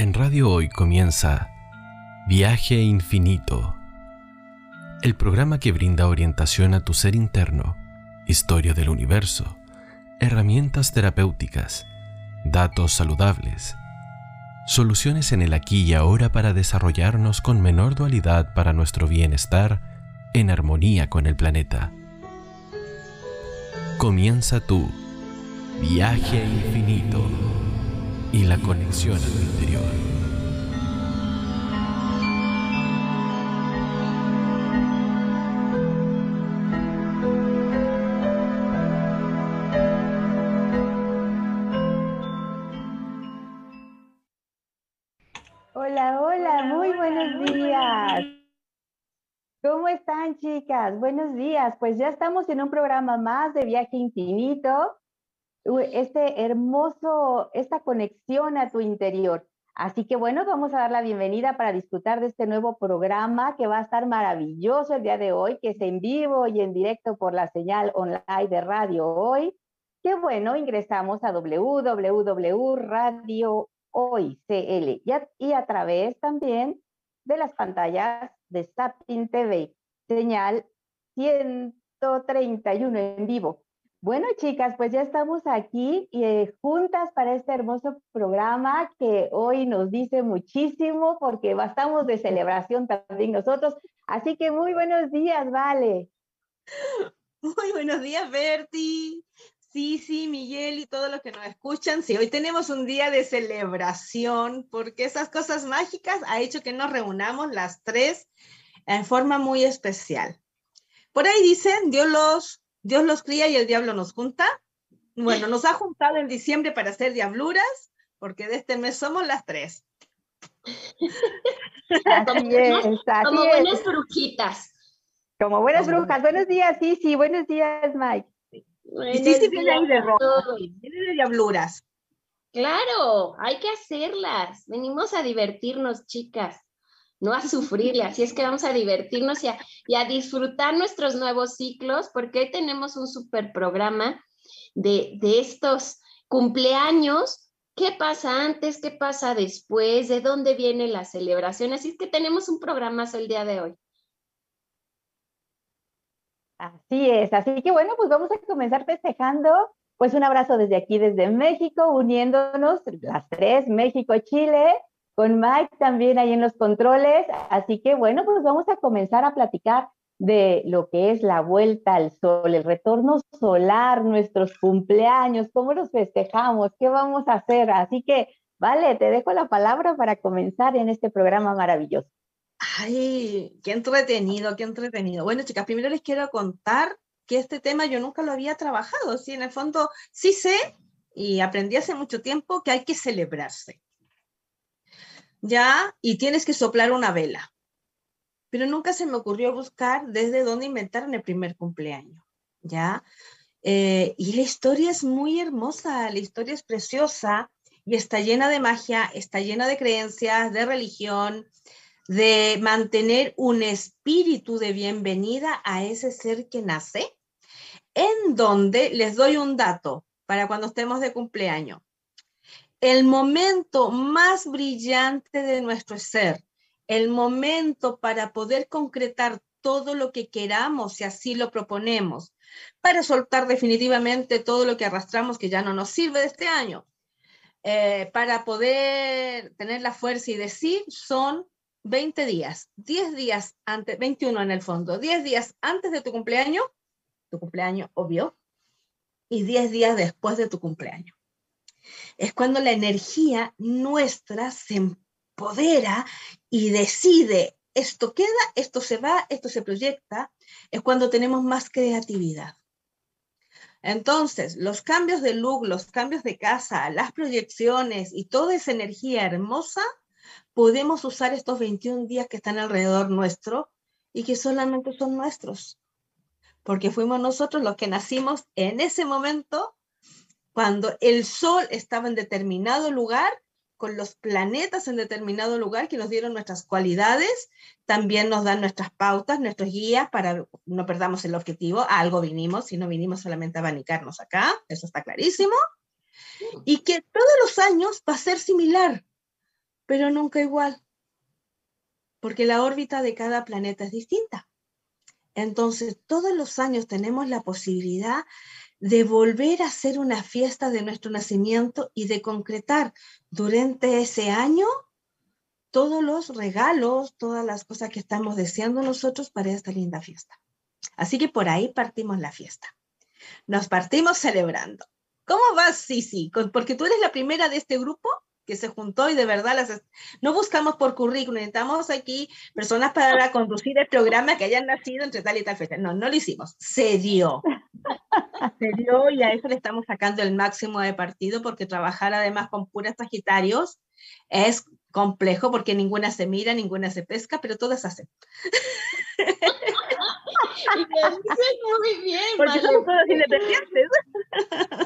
En Radio Hoy comienza Viaje Infinito, el programa que brinda orientación a tu ser interno, historia del universo, herramientas terapéuticas, datos saludables, soluciones en el aquí y ahora para desarrollarnos con menor dualidad para nuestro bienestar en armonía con el planeta. Comienza tu viaje infinito y la conexión a tu interior. Hola, hola, muy buenos días. ¿Cómo están, chicas? Buenos días. Pues ya estamos en un programa más de Viaje Infinito este hermoso, esta conexión a tu interior. Así que bueno, vamos a dar la bienvenida para disfrutar de este nuevo programa que va a estar maravilloso el día de hoy, que es en vivo y en directo por la señal online de Radio Hoy. Qué bueno, ingresamos a www.radiohoycl y a, y a través también de las pantallas de Sapin TV, señal 131 en vivo. Bueno, chicas, pues ya estamos aquí y, eh, juntas para este hermoso programa que hoy nos dice muchísimo porque estamos de celebración también nosotros. Así que muy buenos días, Vale. Muy buenos días, Berti. Sí, sí, Miguel y todos los que nos escuchan. Sí, hoy tenemos un día de celebración porque esas cosas mágicas ha hecho que nos reunamos las tres en forma muy especial. Por ahí dicen, Dios los Dios los cría y el diablo nos junta. Bueno, nos ha juntado en diciembre para hacer diabluras, porque de este mes somos las tres. como, buenas brujitas. Como buenas brujas. Buenos días, sí, sí, buenos días, Mike. sí, sí, viene ahí de rojo, viene de diabluras. Claro, hay que hacerlas. Venimos a divertirnos, chicas no a sufrirle. Así es que vamos a divertirnos y a, disfrutar nuestros nuevos ciclos, porque hoy tenemos un super programa de, estos cumpleaños. ¿Qué pasa antes? ¿Qué pasa después? ¿De dónde viene la celebración? Así es que tenemos un programa el día de hoy. Así es, así que bueno, pues vamos a comenzar festejando. Pues un abrazo desde aquí, desde México, uniéndonos las tres, México, Chile, con Mike también ahí en los controles. Así que bueno, pues vamos a comenzar a platicar de lo que es la vuelta al sol, el retorno solar, nuestros cumpleaños, cómo los festejamos, qué vamos a hacer. Así que, vale, te dejo la palabra para comenzar en este programa maravilloso. Ay, qué entretenido, qué entretenido. Bueno, chicas, primero les quiero contar que este tema yo nunca lo había trabajado, sí, en el fondo sí sé y aprendí hace mucho tiempo que hay que celebrarse. ¿Ya? Y tienes que soplar una vela. Pero nunca se me ocurrió buscar desde dónde inventar en el primer cumpleaños, ¿ya? Eh, y la historia es muy hermosa, la historia es preciosa y está llena de magia, está llena de creencias, de religión, de mantener un espíritu de bienvenida a ese ser que nace, en donde les doy un dato para cuando estemos de cumpleaños el momento más brillante de nuestro ser, el momento para poder concretar todo lo que queramos si así lo proponemos, para soltar definitivamente todo lo que arrastramos que ya no nos sirve de este año, eh, para poder tener la fuerza y decir, son 20 días, 10 días antes, 21 en el fondo, 10 días antes de tu cumpleaños, tu cumpleaños obvio, y 10 días después de tu cumpleaños es cuando la energía nuestra se empodera y decide, esto queda, esto se va, esto se proyecta, es cuando tenemos más creatividad. Entonces, los cambios de look, los cambios de casa, las proyecciones y toda esa energía hermosa, podemos usar estos 21 días que están alrededor nuestro y que solamente son nuestros. Porque fuimos nosotros los que nacimos en ese momento cuando el Sol estaba en determinado lugar, con los planetas en determinado lugar que nos dieron nuestras cualidades, también nos dan nuestras pautas, nuestros guías para no perdamos el objetivo. A algo vinimos, y no vinimos solamente a abanicarnos acá, eso está clarísimo. Y que todos los años va a ser similar, pero nunca igual, porque la órbita de cada planeta es distinta. Entonces, todos los años tenemos la posibilidad de volver a hacer una fiesta de nuestro nacimiento y de concretar durante ese año todos los regalos, todas las cosas que estamos deseando nosotros para esta linda fiesta. Así que por ahí partimos la fiesta. Nos partimos celebrando. ¿Cómo vas, Sisi? Porque tú eres la primera de este grupo que se juntó y de verdad las no buscamos por currículum, necesitamos aquí personas para conducir el programa que hayan nacido entre tal y tal fecha. No, no lo hicimos, se dio. Se dio y a eso le estamos sacando el máximo de partido porque trabajar además con puras Sagitarios es complejo porque ninguna se mira, ninguna se pesca, pero todas hacen. y dicen muy bien. Porque somos todas independientes.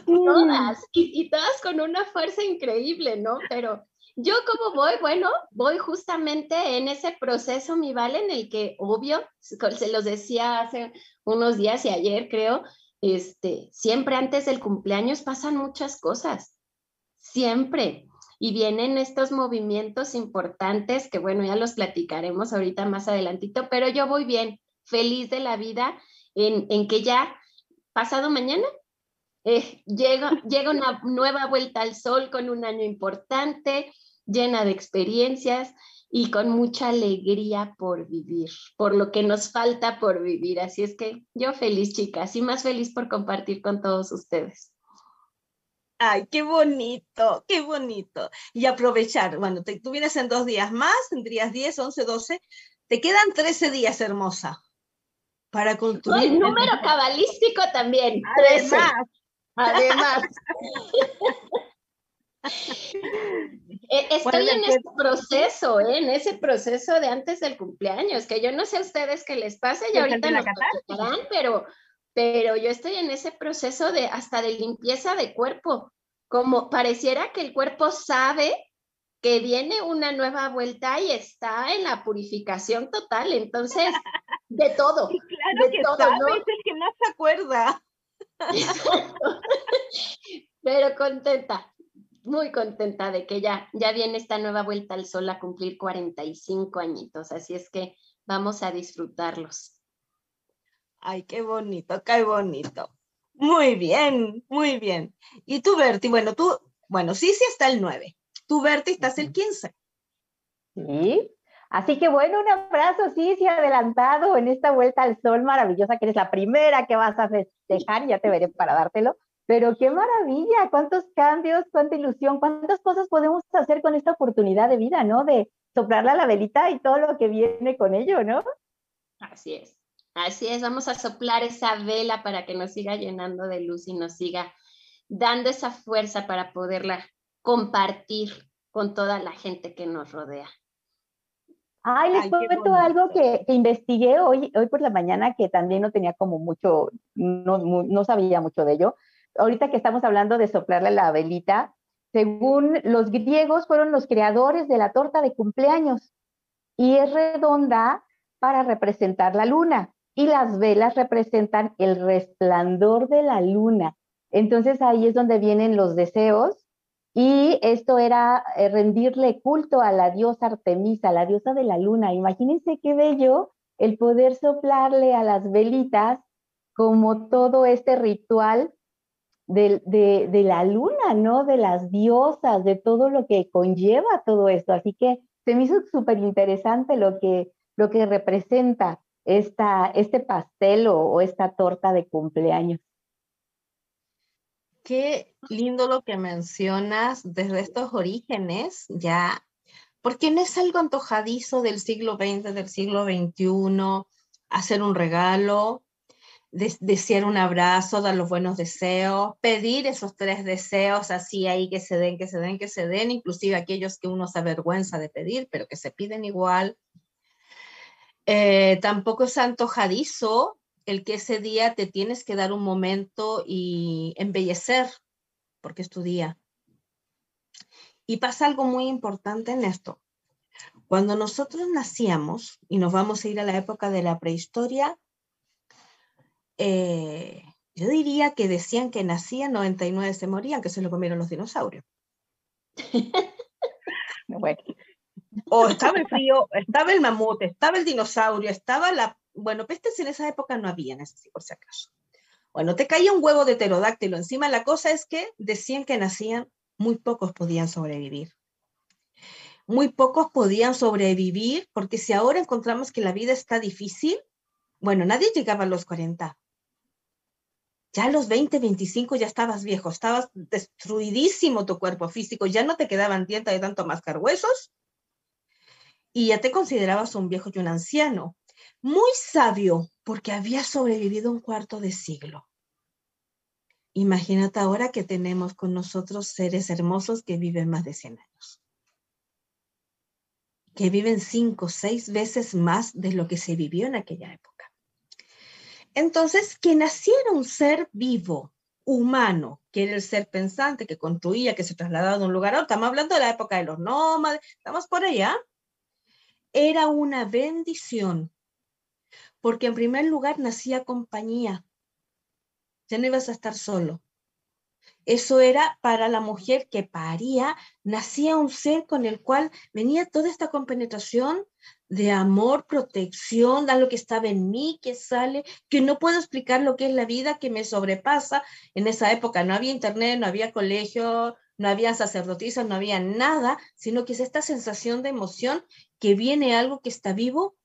Todas, y, y, todas con una fuerza increíble, ¿no? Pero yo como voy, bueno, voy justamente en ese proceso, mi vale, en el que, obvio, se los decía hace unos días y ayer, creo, este, siempre antes del cumpleaños pasan muchas cosas, siempre. Y vienen estos movimientos importantes que, bueno, ya los platicaremos ahorita más adelantito, pero yo voy bien, feliz de la vida en, que ya pasado mañana eh, llega, llega una nueva vuelta al sol con un año importante, llena de experiencias y con mucha alegría por vivir, por lo que nos falta por vivir. Así es que yo feliz, chicas, y más feliz por compartir con todos ustedes. Ay, qué bonito, qué bonito. Y aprovechar, bueno, te, tú vienes en dos días más, tendrías 10, 11, 12, te quedan 13 días, hermosa para construir. El número cabalístico también. Además. Además. Eh, estoy en ese proceso, ¿eh? en ese proceso de antes del cumpleaños, que yo no sé a ustedes qué les pasa y ahorita nos platicarán, pero, pero yo estoy en ese proceso de hasta de limpieza de cuerpo, como pareciera que el cuerpo sabe que viene una nueva vuelta y está en la purificación total, entonces, de todo. claro que todo, ¿no? es el que más se acuerda. Pero contenta, muy contenta de que ya, ya viene esta nueva vuelta al sol a cumplir 45 añitos, así es que vamos a disfrutarlos. Ay, qué bonito, qué bonito. Muy bien, muy bien. Y tú, Berti, bueno, tú, bueno, sí, sí está el 9. Tú, Berti, estás el 15. Sí. Así que bueno, un abrazo, sí, sí, adelantado en esta vuelta al sol maravillosa, que eres la primera que vas a festejar, ya te veré para dártelo. Pero qué maravilla, cuántos cambios, cuánta ilusión, cuántas cosas podemos hacer con esta oportunidad de vida, ¿no? De soplarle a la velita y todo lo que viene con ello, ¿no? Así es, así es, vamos a soplar esa vela para que nos siga llenando de luz y nos siga dando esa fuerza para poderla compartir con toda la gente que nos rodea. Ay, les cuento algo que, investigué hoy, hoy por la mañana que también no tenía como mucho, no, no sabía mucho de ello. Ahorita que estamos hablando de soplarle la velita, según los griegos fueron los creadores de la torta de cumpleaños y es redonda para representar la luna y las velas representan el resplandor de la luna. Entonces ahí es donde vienen los deseos y esto era eh, rendirle culto a la diosa Artemisa, la diosa de la luna. Imagínense qué bello el poder soplarle a las velitas como todo este ritual de, de, la luna, ¿no? De las diosas, de todo lo que conlleva todo esto. Así que se me hizo súper interesante lo que, lo que representa esta, este pastel o esta torta de cumpleaños. Qué lindo lo que mencionas desde estos orígenes, ya, porque no es algo antojadizo del siglo XX, del siglo XXI, hacer un regalo, desear un abrazo, dar los buenos deseos, pedir esos tres deseos así ahí que se den, que se den, que se den, inclusive aquellos que uno se avergüenza de pedir, pero que se piden igual. Eh, tampoco es antojadizo el que ese día te tienes que dar un momento y embellecer, porque es tu día. Y pasa algo muy importante en esto. Cuando nosotros nacíamos, y nos vamos a ir a la época de la prehistoria, eh, yo diría que decían que nacían, 99 se morían, que se lo comieron los dinosaurios. bueno, O estaba el frío, estaba el mamut, estaba el dinosaurio, estaba la... Bueno, pestes en esa época no había, por si acaso. Bueno, te caía un huevo de pterodáctilo encima. La cosa es que decían que nacían, muy pocos podían sobrevivir. Muy pocos podían sobrevivir porque si ahora encontramos que la vida está difícil, bueno, nadie llegaba a los 40. Ya a los 20, 25 ya estabas viejo, estabas destruidísimo tu cuerpo físico, ya no te quedaban dientes de tanto mascar huesos y ya te considerabas un viejo y un anciano. Muy sabio porque había sobrevivido un cuarto de siglo. Imagínate ahora que tenemos con nosotros seres hermosos que viven más de 100 años. Que viven cinco, seis veces más de lo que se vivió en aquella época. Entonces, que naciera un ser vivo, humano, que era el ser pensante, que construía, que se trasladaba de un lugar a otro, estamos hablando de la época de los nómades, estamos por allá, era una bendición porque en primer lugar nacía compañía. Ya no ibas a estar solo. Eso era para la mujer que paría, nacía un ser con el cual venía toda esta compenetración de amor, protección, da lo que estaba en mí, que sale, que no puedo explicar lo que es la vida, que me sobrepasa. En esa época no había internet, no había colegio, no había sacerdotisas, no había nada, sino que es esta sensación de emoción que viene algo que está vivo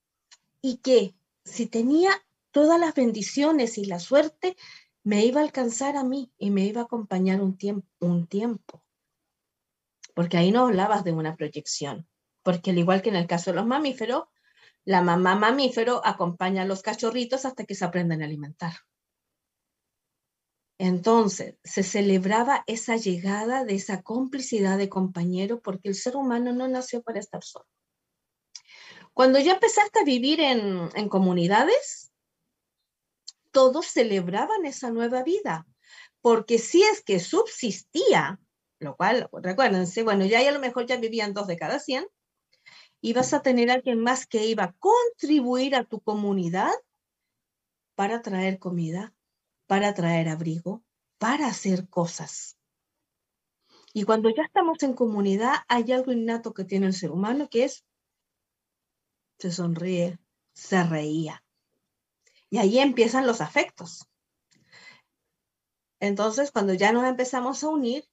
y que si tenía todas las bendiciones y la suerte, me iba a alcanzar a mí y me iba a acompañar un tiempo, un tiempo. Porque ahí no hablabas de una proyección, porque al igual que en el caso de los mamíferos, la mamá mamífero acompaña a los cachorritos hasta que se aprenden a alimentar. Entonces, se celebraba esa llegada de esa complicidad de compañero porque el ser humano no nació para estar solo. Cuando ya empezaste a vivir en, comunidades, todos celebraban esa nueva vida, porque si es que subsistía, lo cual, recuérdense, bueno, ya, a lo mejor ya vivían dos de cada cien, ibas a tener alguien más que iba a contribuir a tu comunidad para traer comida, para traer abrigo, para hacer cosas. Y cuando ya estamos en comunidad, hay algo innato que tiene el ser humano que es se sonríe, se reía. Y ahí empiezan los afectos. Entonces, cuando ya nos empezamos a unir,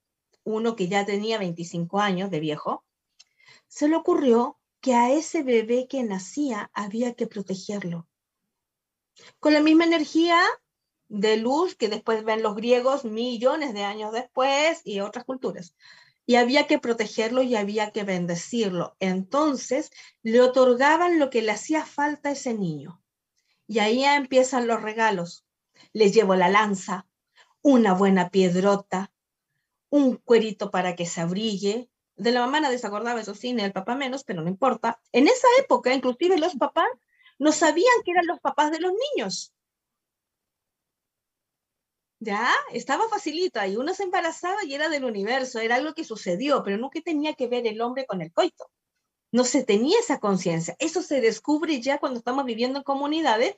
uno que ya tenía 25 años de viejo, se le ocurrió que a ese bebé que nacía había que protegerlo. Con la misma energía de luz que después ven los griegos millones de años después y otras culturas y había que protegerlo y había que bendecirlo. Entonces le otorgaban lo que le hacía falta a ese niño. Y ahí empiezan los regalos. Les llevo la lanza, una buena piedrota, un cuerito para que se abrigue. De la mamá nadie se acordaba, eso sí, ni el papá menos, pero no importa. En esa época, inclusive los papás no sabían que eran los papás de los niños. Ya, estaba facilita y uno se embarazaba y era del universo, era algo que sucedió, pero no que tenía que ver el hombre con el coito. No se tenía esa conciencia. Eso se descubre ya cuando estamos viviendo en comunidades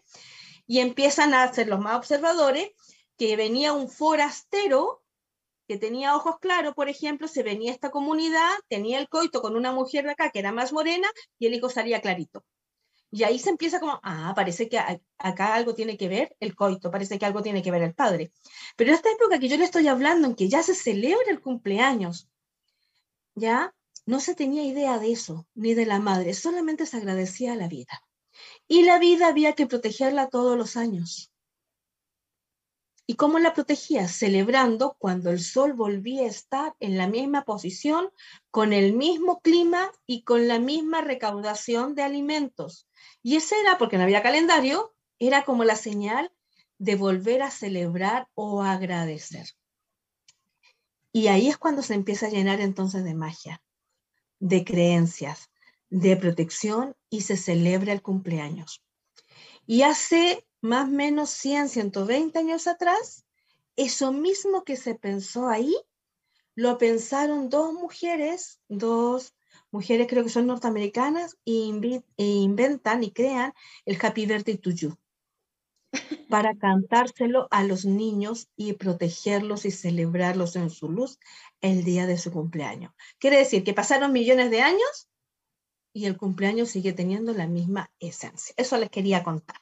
y empiezan a ser los más observadores que venía un forastero que tenía ojos claros, por ejemplo, se venía a esta comunidad, tenía el coito con una mujer de acá que era más morena y el hijo salía clarito. Y ahí se empieza como, ah, parece que acá algo tiene que ver el coito, parece que algo tiene que ver el padre. Pero en esta época que yo le estoy hablando, en que ya se celebra el cumpleaños, ya no se tenía idea de eso, ni de la madre, solamente se agradecía a la vida. Y la vida había que protegerla todos los años. ¿Y cómo la protegía? Celebrando cuando el sol volvía a estar en la misma posición, con el mismo clima y con la misma recaudación de alimentos. Y ese era, porque no había calendario, era como la señal de volver a celebrar o agradecer. Y ahí es cuando se empieza a llenar entonces de magia, de creencias, de protección y se celebra el cumpleaños. Y hace más o menos 100, 120 años atrás, eso mismo que se pensó ahí, lo pensaron dos mujeres, dos mujeres creo que son norteamericanas, e, inventan y crean el Happy Birthday to You para cantárselo a los niños y protegerlos y celebrarlos en su luz el día de su cumpleaños. Quiere decir que pasaron millones de años y el cumpleaños sigue teniendo la misma esencia. Eso les quería contar.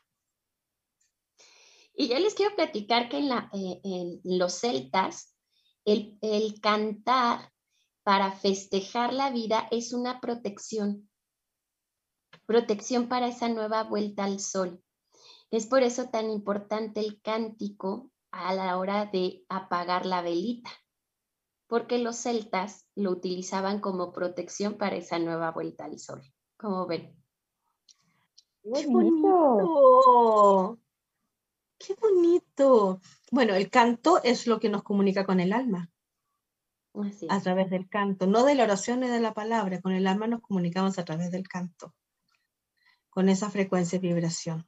Y yo les quiero platicar que en, la, eh, en los celtas, el, el cantar para festejar la vida es una protección, protección para esa nueva vuelta al sol. Es por eso tan importante el cántico a la hora de apagar la velita, porque los celtas lo utilizaban como protección para esa nueva vuelta al sol. ¿Cómo ven? ¡Qué bonito! ¡Qué bonito! Bueno, el canto es lo que nos comunica con el alma. A través del canto, no de la oración ni de la palabra, con el alma nos comunicamos a través del canto, con esa frecuencia y vibración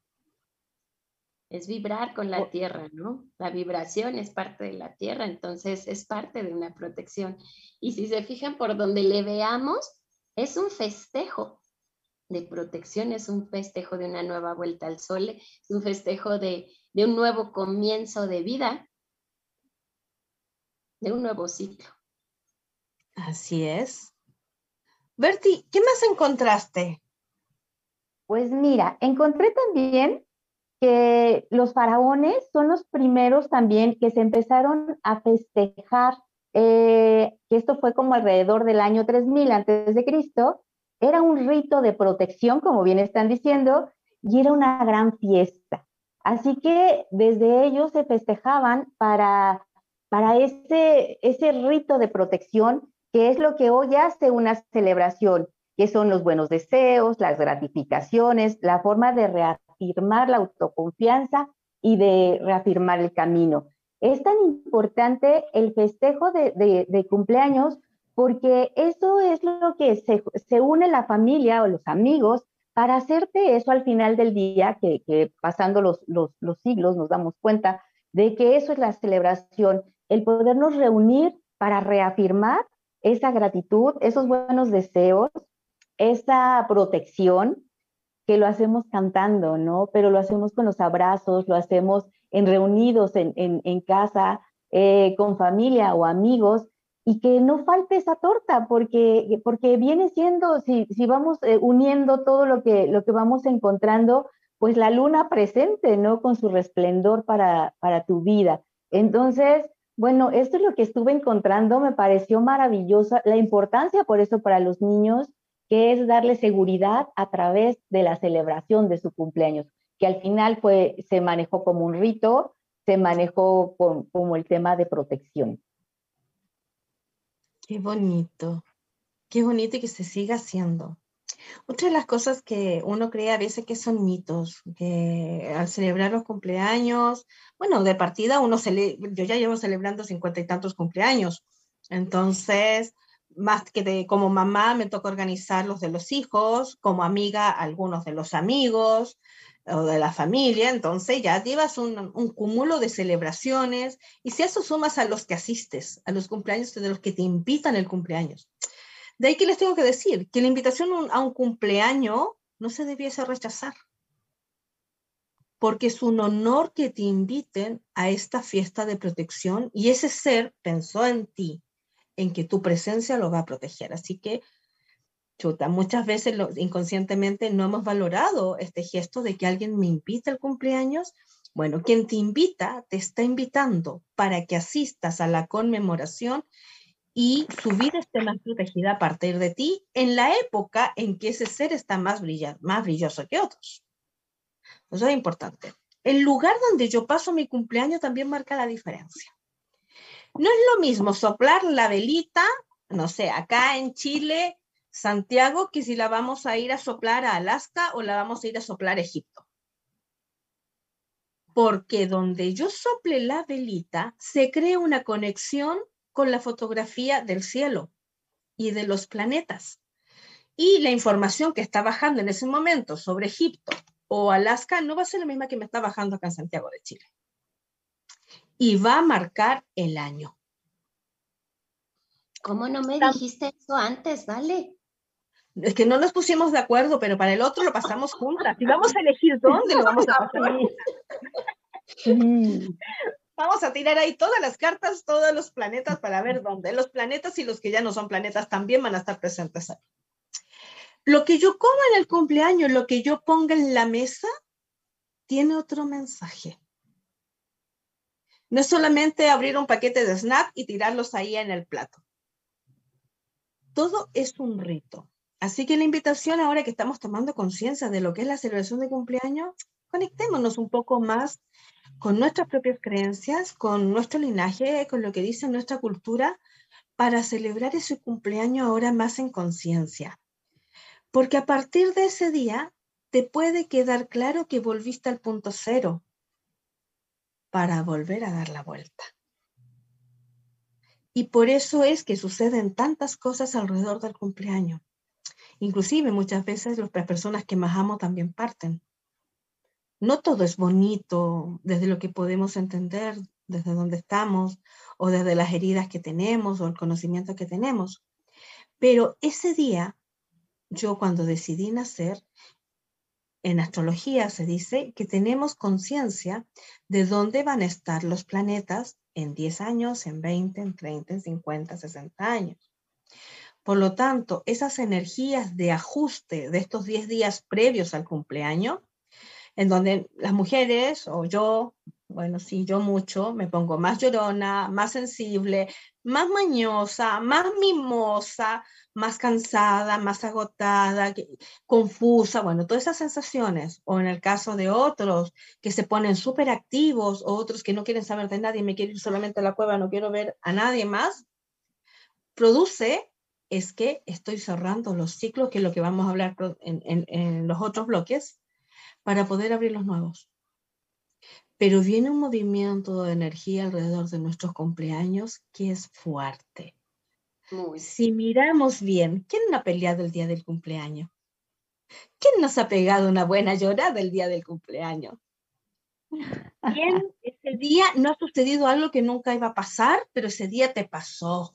es vibrar con la tierra, ¿no? La vibración es parte de la tierra, entonces es parte de una protección. Y si se fijan por donde le veamos, es un festejo de protección, es un festejo de una nueva vuelta al sol, es un festejo de, de un nuevo comienzo de vida, de un nuevo ciclo. Así es. Berti, ¿qué más encontraste? Pues mira, encontré también que los faraones son los primeros también que se empezaron a festejar, eh, que esto fue como alrededor del año 3000 antes de Cristo, era un rito de protección, como bien están diciendo, y era una gran fiesta. Así que desde ellos se festejaban para, para ese, ese rito de protección, que es lo que hoy hace una celebración, que son los buenos deseos, las gratificaciones, la forma de reaccionar reafirmar la autoconfianza y de reafirmar el camino. Es tan importante el festejo de, cumpleaños porque eso es lo que se, une la familia o los amigos para hacerte eso al final del día, que, pasando los, los, los siglos nos damos cuenta de que eso es la celebración, el podernos reunir para reafirmar esa gratitud, esos buenos deseos, esa protección que lo hacemos cantando, ¿no? Pero lo hacemos con los abrazos, lo hacemos en reunidos en, casa, eh, con familia o amigos, y que no falte esa torta, porque, porque viene siendo, si, si vamos eh, uniendo todo lo que, lo que vamos encontrando, pues la luna presente, ¿no? Con su resplendor para, para tu vida. Entonces, bueno, esto es lo que estuve encontrando, me pareció maravillosa, la importancia por eso para los niños, que es darle seguridad a través de la celebración de su cumpleaños, que al final fue, se manejó como un rito, se manejó como el tema de protección. Qué bonito, qué bonito y que se siga haciendo. Otra de las cosas que uno cree a veces que son mitos, que al celebrar los cumpleaños, bueno, de partida uno se yo ya llevo celebrando cincuenta y tantos cumpleaños, entonces más que de, como mamá me toca organizar los de los hijos, como amiga algunos de los amigos o de la familia, entonces ya llevas un, un cúmulo de celebraciones y si eso sumas a los que asistes, a los cumpleaños de los que te invitan el cumpleaños. De ahí que les tengo que decir que la invitación a un cumpleaños no se debiese rechazar, porque es un honor que te inviten a esta fiesta de protección y ese ser pensó en ti, en que tu presencia lo va a proteger. Así que, chuta, muchas veces inconscientemente no hemos valorado este gesto de que alguien me invita al cumpleaños. Bueno, quien te invita te está invitando para que asistas a la conmemoración y su vida esté más protegida a partir de ti en la época en que ese ser está más, más brilloso que otros. Eso es importante. El lugar donde yo paso mi cumpleaños también marca la diferencia. No es lo mismo soplar la velita, no sé, acá en Chile, Santiago, que si la vamos a ir a soplar a Alaska o la vamos a ir a soplar a Egipto. Porque donde yo sople la velita, se crea una conexión con la fotografía del cielo y de los planetas. Y la información que está bajando en ese momento sobre Egipto o Alaska no va a ser la misma que me está bajando acá en Santiago de Chile y va a marcar el año. ¿Cómo no me dijiste eso antes? Dale. Es que no nos pusimos de acuerdo, pero para el otro lo pasamos juntas. Y vamos a elegir dónde lo vamos a pasar. Vamos a tirar ahí todas las cartas, todos los planetas para ver dónde. Los planetas y los que ya no son planetas también van a estar presentes ahí. Lo que yo coma en el cumpleaños, lo que yo ponga en la mesa, tiene otro mensaje. No es solamente abrir un paquete de snap y tirarlos ahí en el plato. Todo es un rito. Así que la invitación ahora que estamos tomando conciencia de lo que es la celebración de cumpleaños, conectémonos un poco más con nuestras propias creencias, con nuestro linaje, con lo que dice nuestra cultura, para celebrar ese cumpleaños ahora más en conciencia. Porque a partir de ese día te puede quedar claro que volviste al punto cero para volver a dar la vuelta. Y por eso es que suceden tantas cosas alrededor del cumpleaños. Inclusive muchas veces las personas que más amo también parten. No todo es bonito desde lo que podemos entender, desde donde estamos, o desde las heridas que tenemos, o el conocimiento que tenemos. Pero ese día, yo cuando decidí nacer, en astrología se dice que tenemos conciencia de dónde van a estar los planetas en 10 años, en 20, en 30, en 50, 60 años. Por lo tanto, esas energías de ajuste de estos 10 días previos al cumpleaños, en donde las mujeres o yo bueno, sí, yo mucho, me pongo más llorona, más sensible, más mañosa, más mimosa, más cansada, más agotada, confusa, bueno, todas esas sensaciones. O en el caso de otros que se ponen súper activos, o otros que no quieren saber de nadie, me quiero ir solamente a la cueva, no quiero ver a nadie más, produce es que estoy cerrando los ciclos, que es lo que vamos a hablar en, en los otros bloques, para poder abrir los nuevos pero viene un movimiento de energía alrededor de nuestros cumpleaños que es fuerte. Si miramos bien, ¿quién no ha peleado el día del cumpleaños? ¿Quién nos ha pegado una buena llorada el día del cumpleaños? ¿Quién ese día no ha sucedido algo que nunca iba a pasar, pero ese día te pasó?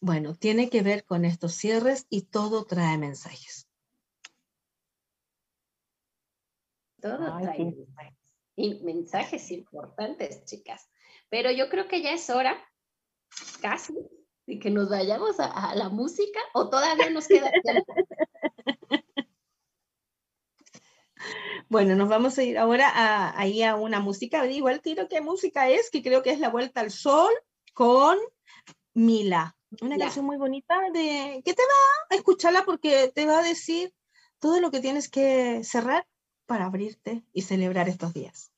Bueno, tiene que ver con estos cierres y todo trae mensajes. Todo trae mensajes y mensajes importantes, chicas. Pero yo creo que ya es hora, casi, de que nos vayamos a, la música o todavía nos queda. Bueno, nos vamos a ir ahora a, ahí a una música. Igual tiro qué música es, que creo que es La Vuelta al Sol con Mila. Una canción muy bonita de que te va a escucharla porque te va a decir todo lo que tienes que cerrar para abrirte y celebrar estos días.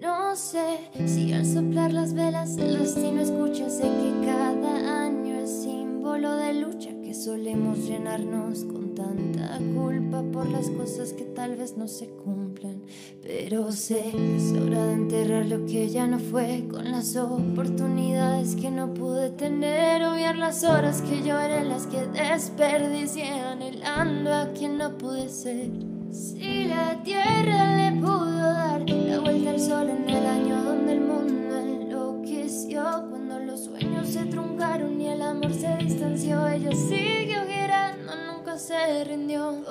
No sé si al soplar las velas el destino escucha, sé que cada año es símbolo de lucha solemos llenarnos con tanta culpa por las cosas que tal vez no se cumplan. Pero sé es hora de enterrar lo que ya no fue, con las oportunidades que no pude tener, obviar las horas que lloré, las que desperdicié, anhelando a quien no pude ser.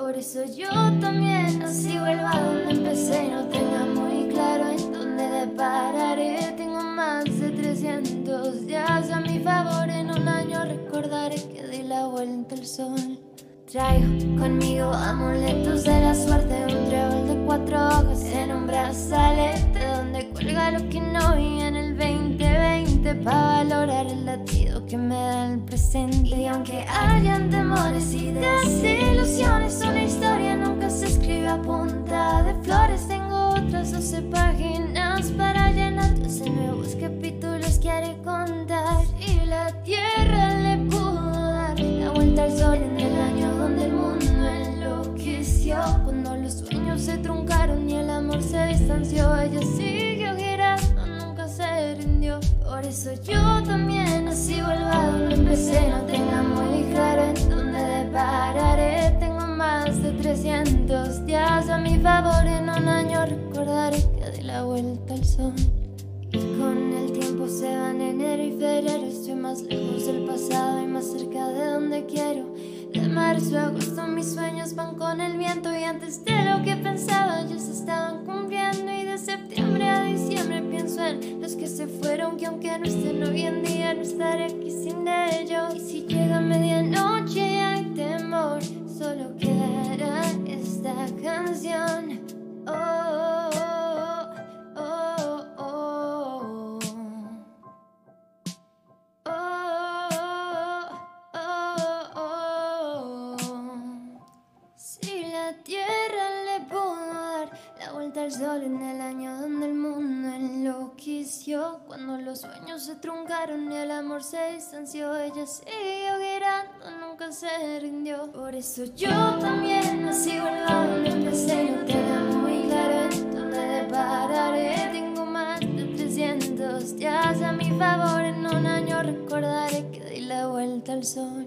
Por eso yo también así vuelvo a donde empecé, no tenga muy claro en dónde depararé. Tengo más de 300 días a mi favor, en un año recordaré que di la vuelta al sol. Traigo conmigo amuletos de la suerte, un trébol de cuatro hojas en un brazalete donde cuelga lo que no vi en el 2020 para valorar el latido que me da el presente. Y aunque hayan temores y desilusiones, una historia nunca se escribe a punta de flores. Tengo otras 12 páginas para llenar 12 nuevos capítulos que haré contar. Y la tierra le pudo dar la vuelta al sol en el año donde el mundo enloqueció. Cuando los sueños se truncaron y el amor se distanció, ella siguió rindió. Por eso yo también así vuelvo a donde empecé. No tenga muy claro en dónde depararé. Tengo más de 300 días a mi favor. En un año recordaré que di la vuelta al sol. Y con el tiempo se van en enero y febrero. Estoy más lejos del pasado y más cerca de donde quiero. De marzo a agosto mis sueños van con el viento y antes de lo que pensaba se estaban cumpliendo septiembre a diciembre pienso en los que se fueron que aunque no estén hoy en día no estaré aquí sin ellos. Y si llega medianoche hay temor solo queda esta canción. Oh, oh, al sol en el año donde el mundo enloqueció, cuando los sueños se truncaron y el amor se distanció, ella siguió girando, nunca se rindió. Por eso yo también nací igual donde empecé, no tenía muy claro en dónde depararé. Tengo más de 300 días a mi favor, en un año recordaré que di la vuelta al sol.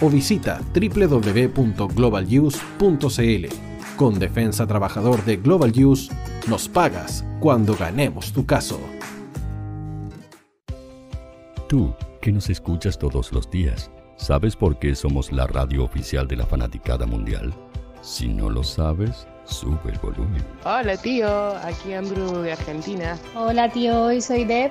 o visita www.globaluse.cl. Con Defensa Trabajador de Global Use, nos pagas cuando ganemos tu caso. Tú, que nos escuchas todos los días, ¿sabes por qué somos la radio oficial de la fanaticada mundial? Si no lo sabes, sube el volumen. Hola tío, aquí Andrew de Argentina. Hola tío, hoy soy Deb.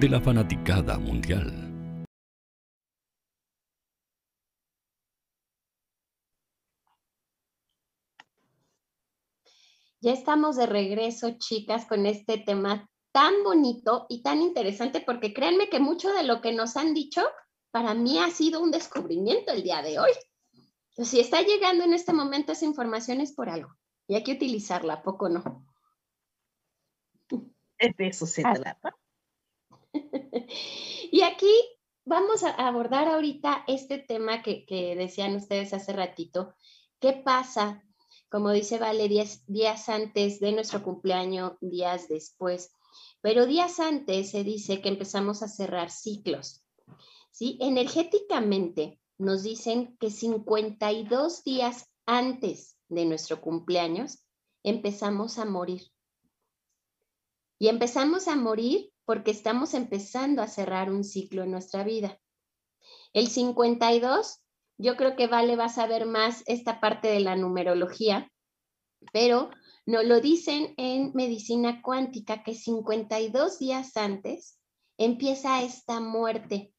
de la fanaticada mundial. Ya estamos de regreso, chicas, con este tema tan bonito y tan interesante, porque créanme que mucho de lo que nos han dicho, para mí ha sido un descubrimiento el día de hoy. Si está llegando en este momento esa información es por algo y hay que utilizarla, poco no? Es de eso se trata. y aquí vamos a abordar ahorita este tema que, decían ustedes hace ratito. ¿Qué pasa? Como dice Vale, días, antes de nuestro cumpleaños, días después. Pero días antes se dice que empezamos a cerrar ciclos. ¿sí? Energéticamente nos dicen que 52 días antes de nuestro cumpleaños, empezamos a morir. Y empezamos a morir porque estamos empezando a cerrar un ciclo en nuestra vida. El 52, yo creo que Vale va a saber más esta parte de la numerología, pero nos lo dicen en medicina cuántica que 52 días antes empieza esta muerte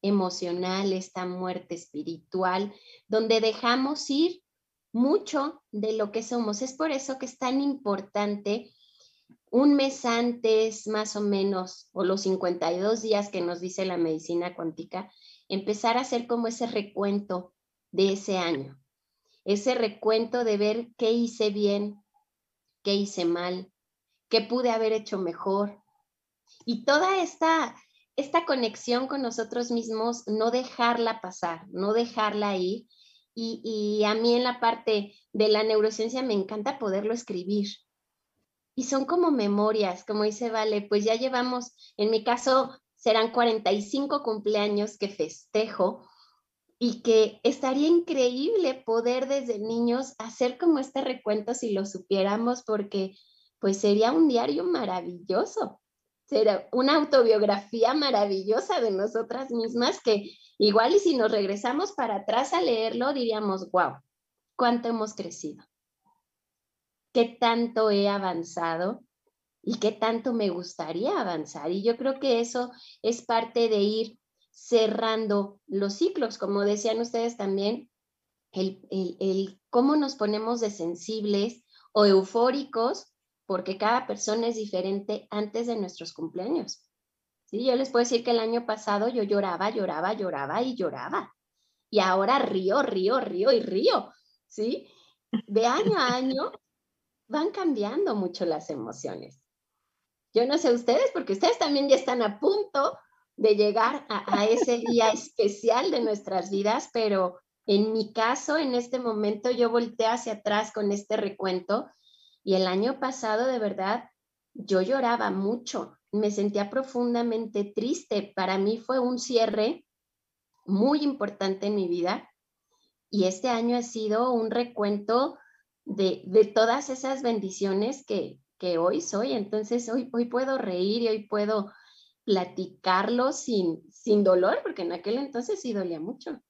emocional, esta muerte espiritual, donde dejamos ir mucho de lo que somos. Es por eso que es tan importante un mes antes, más o menos, o los 52 días que nos dice la medicina cuántica, empezar a hacer como ese recuento de ese año, ese recuento de ver qué hice bien, qué hice mal, qué pude haber hecho mejor. Y toda esta, esta conexión con nosotros mismos, no dejarla pasar, no dejarla ir, y, a mí en la parte de la neurociencia me encanta poderlo escribir. Y son como memorias, como dice Vale, pues ya llevamos, en mi caso serán 45 cumpleaños que festejo y que estaría increíble poder desde niños hacer como este recuento si lo supiéramos porque pues sería un diario maravilloso. será una autobiografía maravillosa de nosotras mismas que igual y si nos regresamos para atrás a leerlo diríamos, wow, cuánto hemos crecido, qué tanto he avanzado y qué tanto me gustaría avanzar. Y yo creo que eso es parte de ir cerrando los ciclos, como decían ustedes también, el, el cómo nos ponemos de sensibles o eufóricos porque cada persona es diferente antes de nuestros cumpleaños. ¿Sí? Yo les puedo decir que el año pasado yo lloraba, lloraba, lloraba y lloraba. Y ahora río, río, río y río. ¿Sí? De año a año van cambiando mucho las emociones. Yo no sé ustedes, porque ustedes también ya están a punto de llegar a, a ese día especial de nuestras vidas, pero en mi caso, en este momento, yo volteé hacia atrás con este recuento y el año pasado, de verdad, yo lloraba mucho, me sentía profundamente triste. Para mí fue un cierre muy importante en mi vida y este año ha sido un recuento de, todas esas bendiciones que, hoy soy. Entonces, hoy, hoy puedo reír y hoy puedo platicarlo sin, sin dolor, porque en aquel entonces sí dolía mucho.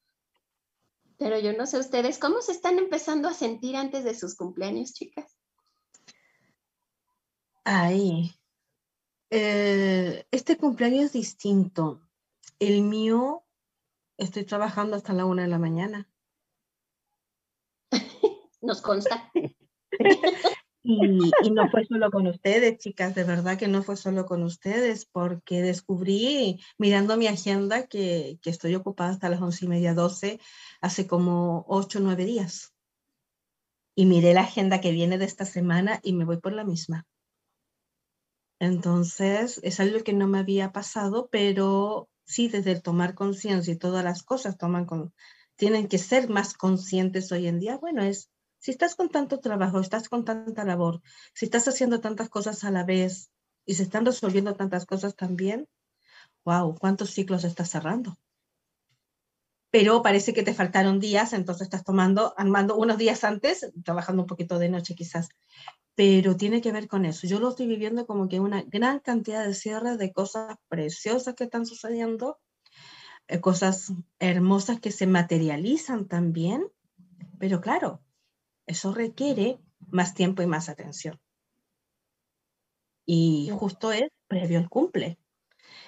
Pero yo no sé ustedes, ¿cómo se están empezando a sentir antes de sus cumpleaños, chicas? Ay, eh, este cumpleaños es distinto. El mío, estoy trabajando hasta la una de la mañana. Nos consta. Y, y, no fue solo con ustedes, chicas, de verdad que no fue solo con ustedes, porque descubrí, mirando mi agenda, que, que estoy ocupada hasta las once y media, doce, hace como ocho, nueve días. Y miré la agenda que viene de esta semana y me voy por la misma. Entonces, es algo que no me había pasado, pero sí, desde el tomar conciencia y todas las cosas toman con, tienen que ser más conscientes hoy en día. Bueno, es, si estás con tanto trabajo, estás con tanta labor, si estás haciendo tantas cosas a la vez y se están resolviendo tantas cosas también, wow, ¿cuántos ciclos estás cerrando? Pero parece que te faltaron días, entonces estás tomando, armando unos días antes, trabajando un poquito de noche quizás, pero tiene que ver con eso. Yo lo estoy viviendo como que una gran cantidad de cierres de cosas preciosas que están sucediendo, eh, cosas hermosas que se materializan también, pero claro, eso requiere más tiempo y más atención. Y justo es previo al cumple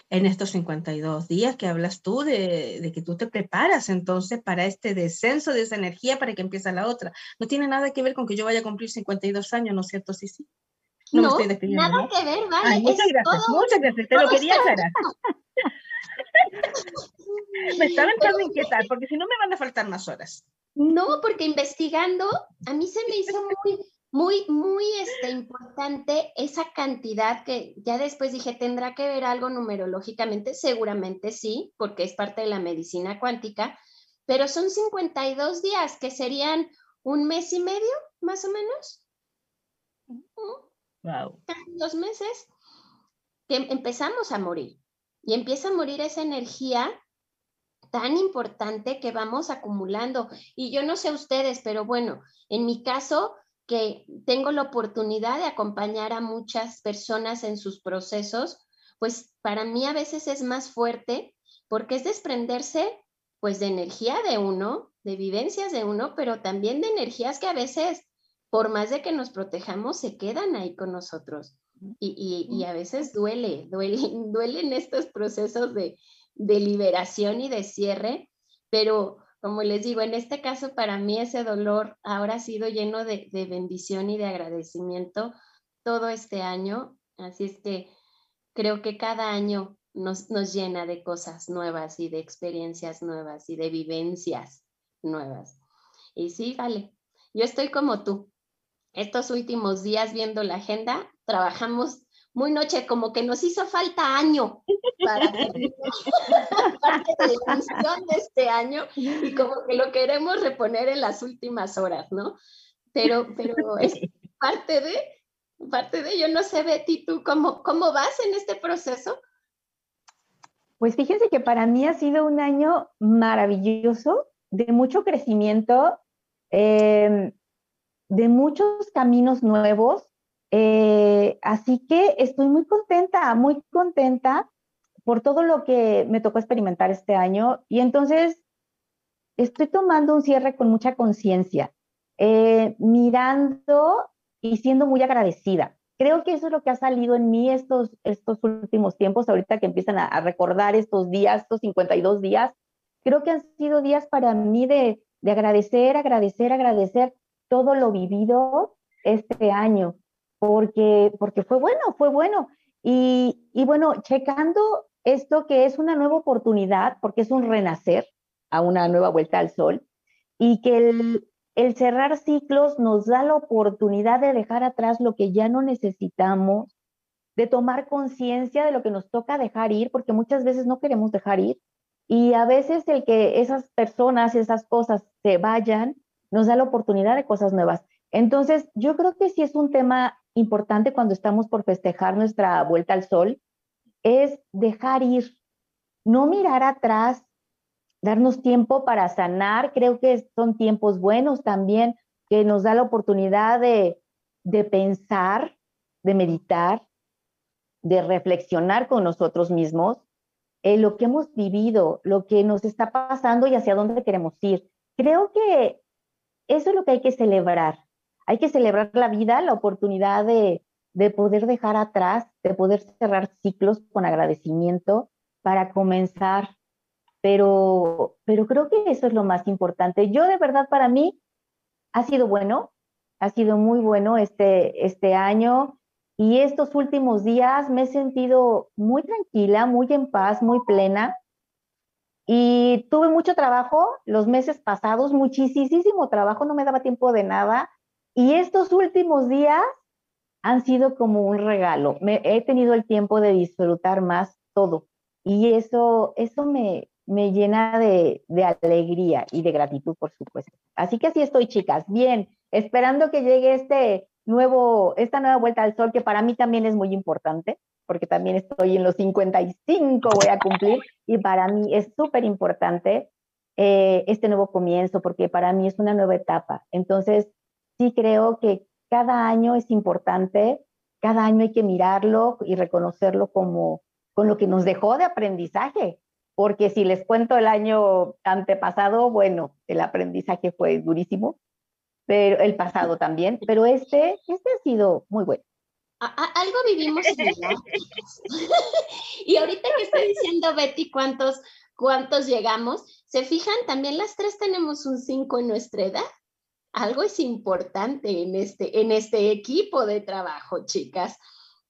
en estos 52 días que hablas tú de, que tú te preparas entonces para este descenso de esa energía para que empiece la otra. No tiene nada que ver con que yo vaya a cumplir 52 años, ¿no es cierto? Sí, sí. No, me estoy despidiendo. Nada que ver, vale. muchas gracias, muchas gracias. Te lo quería aclarar. me estaba entrando a inquietar porque si no me van a faltar más horas. No, porque investigando a mí se me hizo muy muy, muy este, importante esa cantidad que ya después dije, ¿tendrá que ver algo numerológicamente? Seguramente sí, porque es parte de la medicina cuántica, pero son 52 días, que serían un mes y medio, más o menos. Wow. Dos meses que empezamos a morir y empieza a morir esa energía tan importante que vamos acumulando. Y yo no sé ustedes, pero bueno, en mi caso, que tengo la oportunidad de acompañar a muchas personas en sus procesos, pues para mí a veces es más fuerte porque es desprenderse pues de energía de uno, de vivencias de uno, pero también de energías que a veces, por más de que nos protejamos, se quedan ahí con nosotros. Y, y, a veces duele, duele, duelen estos procesos de, de liberación y de cierre, pero como les digo, en este caso para mí ese dolor ahora ha sido lleno de, bendición y de agradecimiento todo este año. Así es que creo que cada año nos, nos llena de cosas nuevas y de experiencias nuevas y de vivencias nuevas. Y sí, vale, yo estoy como tú. Estos últimos días viendo la agenda, trabajamos muy noche, como que nos hizo falta año para parte de la misión de este año y como que lo queremos reponer en las últimas horas, ¿no? Pero, pero es parte de, parte de, yo no sé, Betty, ¿tú cómo, cómo vas en este proceso? Pues fíjense que para mí ha sido un año maravilloso, de mucho crecimiento, em, de muchos caminos nuevos, Eh, así que estoy muy contenta, muy contenta por todo lo que me tocó experimentar este año y entonces estoy tomando un cierre con mucha conciencia, eh, mirando y siendo muy agradecida. Creo que eso es lo que ha salido en mí estos, estos últimos tiempos, ahorita que empiezan a, recordar estos días, estos 52 días. Creo que han sido días para mí de, de agradecer, agradecer, agradecer todo lo vivido este año, porque, porque fue bueno, fue bueno. Y, y bueno, checando esto que es una nueva oportunidad, porque es un renacer a una nueva vuelta al sol, y que el, el cerrar ciclos nos da la oportunidad de dejar atrás lo que ya no necesitamos, de tomar conciencia de lo que nos toca dejar ir, porque muchas veces no queremos dejar ir. Y a veces el que esas personas, esas cosas se vayan, nos da la oportunidad de cosas nuevas. Entonces, yo creo que sí es un tema importante cuando estamos por festejar nuestra vuelta al sol, es dejar ir, no mirar atrás, darnos tiempo para sanar. Creo que son tiempos buenos también que nos da la oportunidad de, pensar, de meditar, de reflexionar con nosotros mismos en lo que hemos vivido, lo que nos está pasando y hacia dónde queremos ir. Creo que eso es lo que hay que celebrar. Hay que celebrar la vida, la oportunidad de, de poder dejar atrás, de poder cerrar ciclos con agradecimiento para comenzar. Pero, pero creo que eso es lo más importante. Yo de verdad para mí ha sido bueno, ha sido muy bueno este, este año y estos últimos días me he sentido muy tranquila, muy en paz, muy plena. Y tuve mucho trabajo los meses pasados, muchísimo trabajo, no me daba tiempo de nada. Y estos últimos días han sido como un regalo. He tenido el tiempo de disfrutar más todo y eso, eso me, me llena de, de, alegría y de gratitud, por supuesto. Así que así estoy, chicas. Bien, esperando que llegue este nuevo, esta nueva vuelta al sol, que para mí también es muy importante, porque también estoy en los 55, voy a cumplir, y para mí es súper importante eh, este nuevo comienzo, porque para mí es una nueva etapa. Entonces, sí creo que cada año es importante, cada año hay que mirarlo y reconocerlo como con lo que nos dejó de aprendizaje, porque si les cuento el año antepasado, bueno, el aprendizaje fue durísimo, pero el pasado también, pero este, este ha sido muy bueno. algo vivimos y ahorita que está diciendo Betty cuántos, cuántos llegamos, se fijan, también las tres tenemos un 5 en nuestra edad algo es importante en este, en este equipo de trabajo, chicas.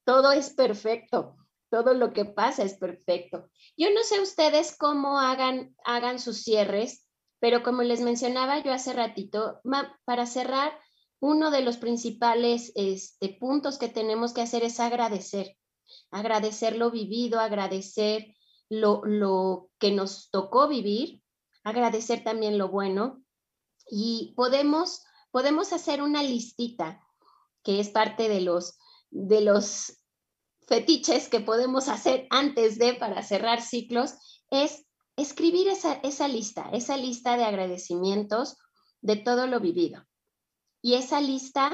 Todo es perfecto, todo lo que pasa es perfecto. Yo no sé ustedes cómo hagan, hagan sus cierres, pero como les mencionaba yo hace ratito, para cerrar, uno de los principales este, puntos que tenemos que hacer es agradecer, agradecer lo vivido, agradecer lo, lo que nos tocó vivir, agradecer también lo bueno, y podemos, podemos hacer una listita que es parte de los, de los fetiches que podemos hacer antes de para cerrar ciclos, es escribir esa, esa lista, esa lista de agradecimientos de todo lo vivido. Y esa lista,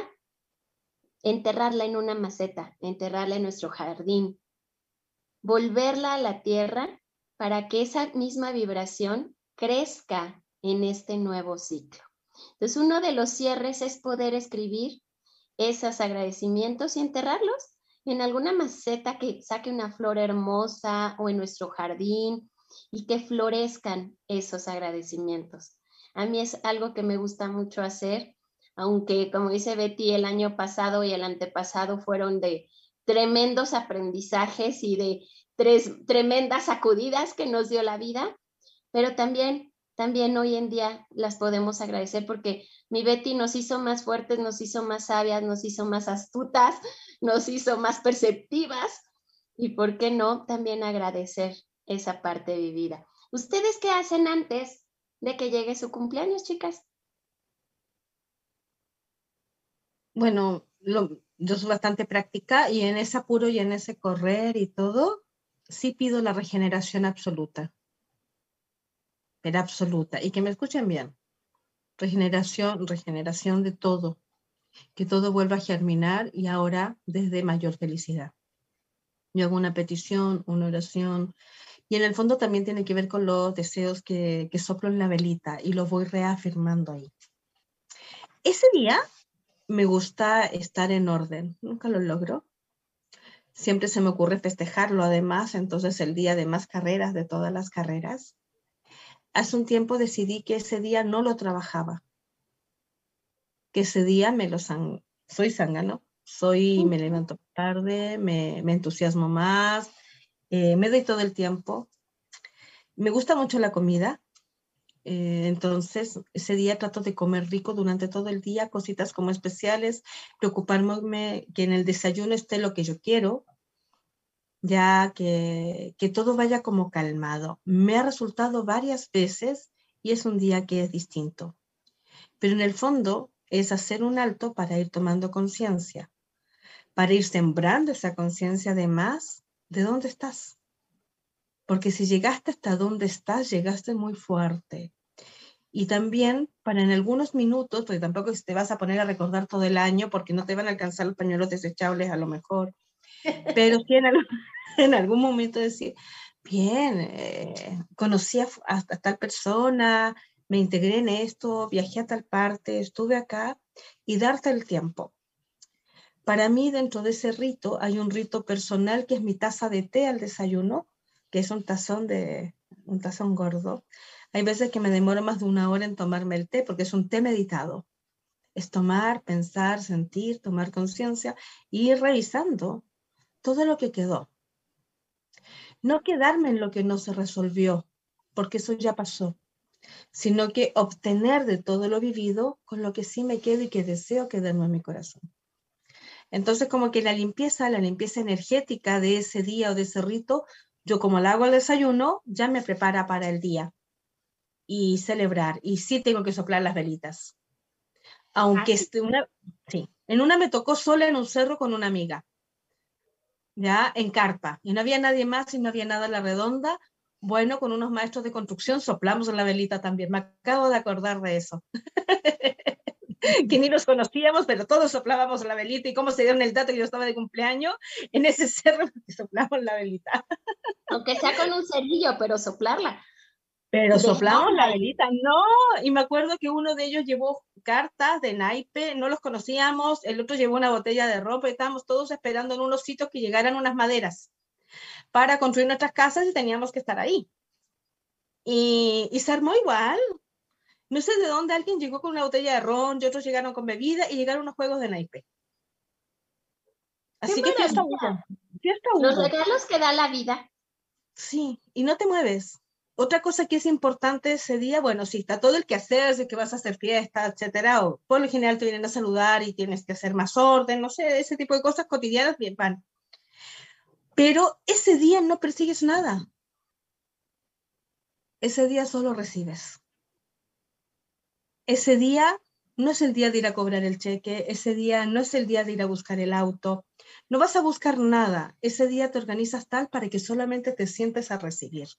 enterrarla en una maceta, enterrarla en nuestro jardín, volverla a la tierra para que esa misma vibración crezca en este nuevo ciclo. Entonces, uno de los cierres es poder escribir esos agradecimientos y enterrarlos en alguna maceta que saque una flor hermosa o en nuestro jardín y que florezcan esos agradecimientos. A mí es algo que me gusta mucho hacer, aunque como dice Betty, el año pasado y el antepasado fueron de tremendos aprendizajes y de tres tremendas sacudidas que nos dio la vida, pero también también hoy en día las podemos agradecer porque mi Betty nos hizo más fuertes, nos hizo más sabias, nos hizo más astutas, nos hizo más perceptivas y, ¿por qué no? También agradecer esa parte vivida. ¿Ustedes qué hacen antes de que llegue su cumpleaños, chicas? Bueno, yo soy bastante práctica y en ese apuro y en ese correr y todo, sí pido la regeneración absoluta absoluta. Y que me escuchen bien. Regeneración, regeneración de todo. que todo vuelva a germinar y ahora desde mayor felicidad. Yo hago una petición, una oración, y en el fondo también tiene que ver con los deseos que, que soplo en la velita y los voy reafirmando ahí. Ese día me gusta estar en orden, nunca lo logro. Siempre se me ocurre festejarlo además, entonces el día de más carreras, de todas las carreras. Hace un tiempo decidí que ese día no lo trabajaba, que ese día me lo san... soy zángano, soy, me levanto tarde, me, me entusiasmo más, eh, me doy todo el tiempo. Me gusta mucho la comida, eh, entonces ese día trato de comer rico durante todo el día, cositas como especiales, preocuparme que en el desayuno esté lo que yo quiero, ya que, que todo vaya como calmado. Me ha resultado varias veces y es un día que es distinto. Pero en el fondo es hacer un alto para ir tomando conciencia, para ir sembrando esa conciencia de más de dónde estás. Porque si llegaste hasta donde estás, llegaste muy fuerte. Y también para en algunos minutos, porque tampoco te vas a poner a recordar todo el año porque no te van a alcanzar los pañuelos desechables a lo mejor, pero sí en, algún, momento decir, bien, eh, conocí a, a, tal persona, me integré en esto, viajé a tal parte, estuve acá y darte el tiempo. Para mí, dentro de ese rito, hay un rito personal que es mi taza de té al desayuno, que es un tazón de un tazón gordo. Hay veces que me demoro más de una hora en tomarme el té porque es un té meditado. Es tomar, pensar, sentir, tomar conciencia y ir revisando todo lo que quedó. No quedarme en lo que no se resolvió, porque eso ya pasó, sino que obtener de todo lo vivido con lo que sí me quedo y que deseo quedarme en mi corazón. Entonces, como que la limpieza, la limpieza energética de ese día o de ese rito, yo como la hago al desayuno, ya me prepara para el día y celebrar. Y sí tengo que soplar las velitas. Aunque esté una, sí, en una me tocó sola en un cerro con una amiga, ya en carpa, y no había nadie más y no había nada en la redonda. Bueno, con unos maestros de construcción soplamos la velita también. Me acabo de acordar de eso. que ni nos conocíamos, pero todos soplábamos la velita y cómo se dieron el dato que yo estaba de cumpleaños en ese cerro que soplamos la velita. Aunque sea con un cerillo, pero soplarla. Pero soplamos la velita, no, y me acuerdo que uno de ellos llevó cartas de naipe, no los conocíamos, el otro llevó una botella de ropa y estábamos todos esperando en unos sitios que llegaran unas maderas para construir nuestras casas y teníamos que estar ahí. Y, y se armó igual, no sé de dónde alguien llegó con una botella de ron y otros llegaron con bebida y llegaron unos juegos de naipe. Así que fiesta Fiesta Los regalos que da la vida. Sí, y no te mueves. Otra cosa que es importante ese día, bueno, si está todo el que hacer, de que vas a hacer fiesta, etcétera, o por lo general te vienen a saludar y tienes que hacer más orden, no sé, ese tipo de cosas cotidianas, bien van. Pero ese día no persigues nada. Ese día solo recibes ese día no es el día de ir a cobrar el cheque, ese día no es el día de ir a buscar el auto, no vas a buscar nada, ese día te organizas tal para que solamente te sientes a recibir.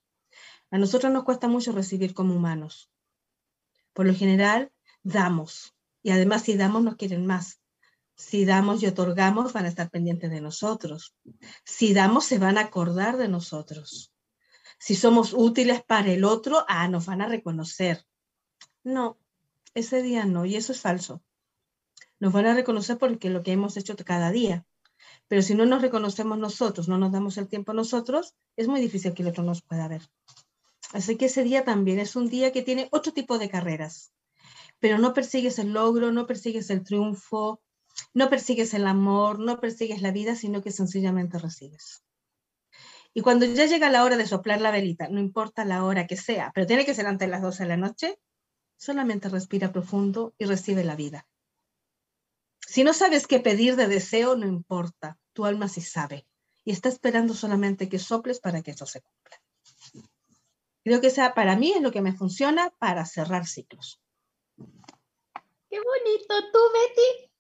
A nosotros nos cuesta mucho recibir como humanos. Por lo general, damos, y además si damos nos quieren más. Si damos y otorgamos, van a estar pendientes de nosotros. Si damos, se van a acordar de nosotros. Si somos útiles para el otro, ah, nos van a reconocer. No, ese día no, y eso es falso. Nos van a reconocer porque lo que hemos hecho cada día. Pero si no nos reconocemos nosotros, no nos damos el tiempo nosotros, es muy difícil que el otro nos pueda ver. Así que ese día también es un día que tiene otro tipo de carreras. Pero no persigues el logro, no persigues el triunfo, no persigues el amor, no persigues la vida, sino que sencillamente recibes. Y cuando ya llega la hora de soplar la velita, no importa la hora que sea, pero tiene que ser antes de las 12 de la noche, Solamente respira profundo y recibe la vida. Si no sabes qué pedir de deseo, no importa, tu alma sí sabe y está esperando solamente que soples para que eso se cumpla. Creo que sea para mí es lo que me funciona para cerrar ciclos. Qué bonito, tú, Betty.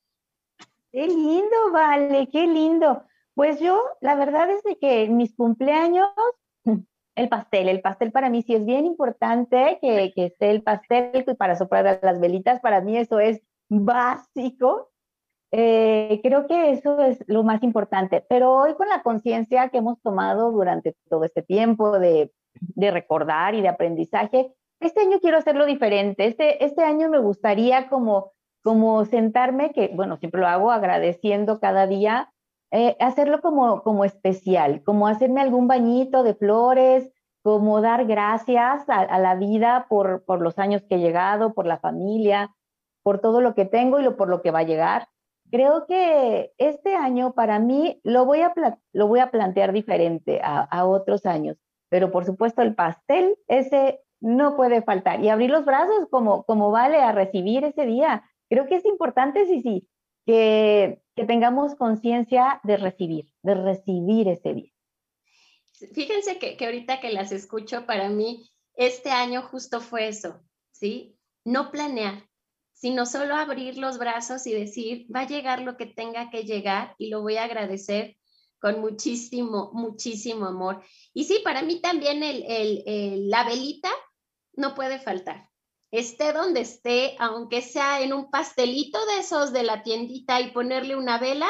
Qué lindo, vale, qué lindo. Pues yo, la verdad es que en mis cumpleaños el pastel. El pastel para mí sí es bien importante que, que esté el pastel para soplar las velitas. Para mí eso es básico. Eh, creo que eso es lo más importante, pero hoy con la conciencia que hemos tomado durante todo este tiempo de, de, recordar y de aprendizaje, este año quiero hacerlo diferente. Este, este año me gustaría como, como sentarme, que bueno, siempre lo hago agradeciendo cada día, eh, hacerlo como, como especial, como hacerme algún bañito de flores, como dar gracias a, la vida por, por los años que he llegado, por la familia, por todo lo que tengo y lo, por lo que va a llegar. Creo que este año para mí lo voy a, lo voy a plantear diferente a, otros años, pero por supuesto el pastel, ese no puede faltar y abrir los brazos como, como vale a recibir ese día. Creo que es importante, sí, sí, que, que tengamos conciencia de recibir, de recibir ese día. Fíjense que, que ahorita que las escucho, para mí este año justo fue eso, ¿sí? No planear, sino solo abrir los brazos y decir, va a llegar lo que tenga que llegar y lo voy a agradecer con muchísimo, muchísimo amor. Y sí, para mí también el, el, la velita no puede faltar. Esté donde esté, aunque sea en un pastelito de esos de la tiendita y ponerle una vela,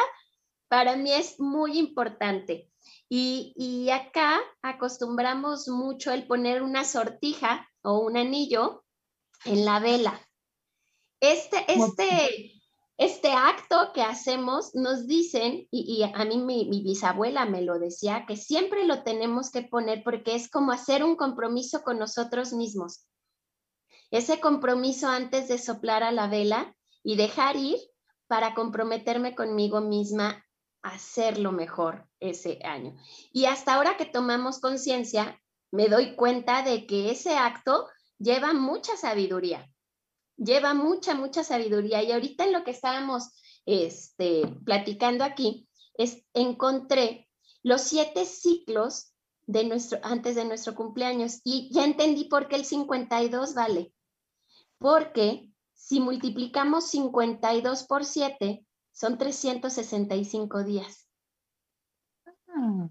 para mí es muy importante. Y, y acá acostumbramos mucho el poner una sortija o un anillo en la vela. Este, este, este acto que hacemos nos dicen, y, a mí mi, mi, bisabuela me lo decía, que siempre lo tenemos que poner porque es como hacer un compromiso con nosotros mismos. Ese compromiso antes de soplar a la vela y dejar ir para comprometerme conmigo misma a hacerlo mejor ese año. Y hasta ahora que tomamos conciencia, me doy cuenta de que ese acto lleva mucha sabiduría lleva mucha, mucha sabiduría. Y ahorita en lo que estábamos este, platicando aquí, es, encontré los siete ciclos de nuestro, antes de nuestro cumpleaños y ya entendí por qué el 52 vale. Porque si multiplicamos 52 por 7, son 365 días.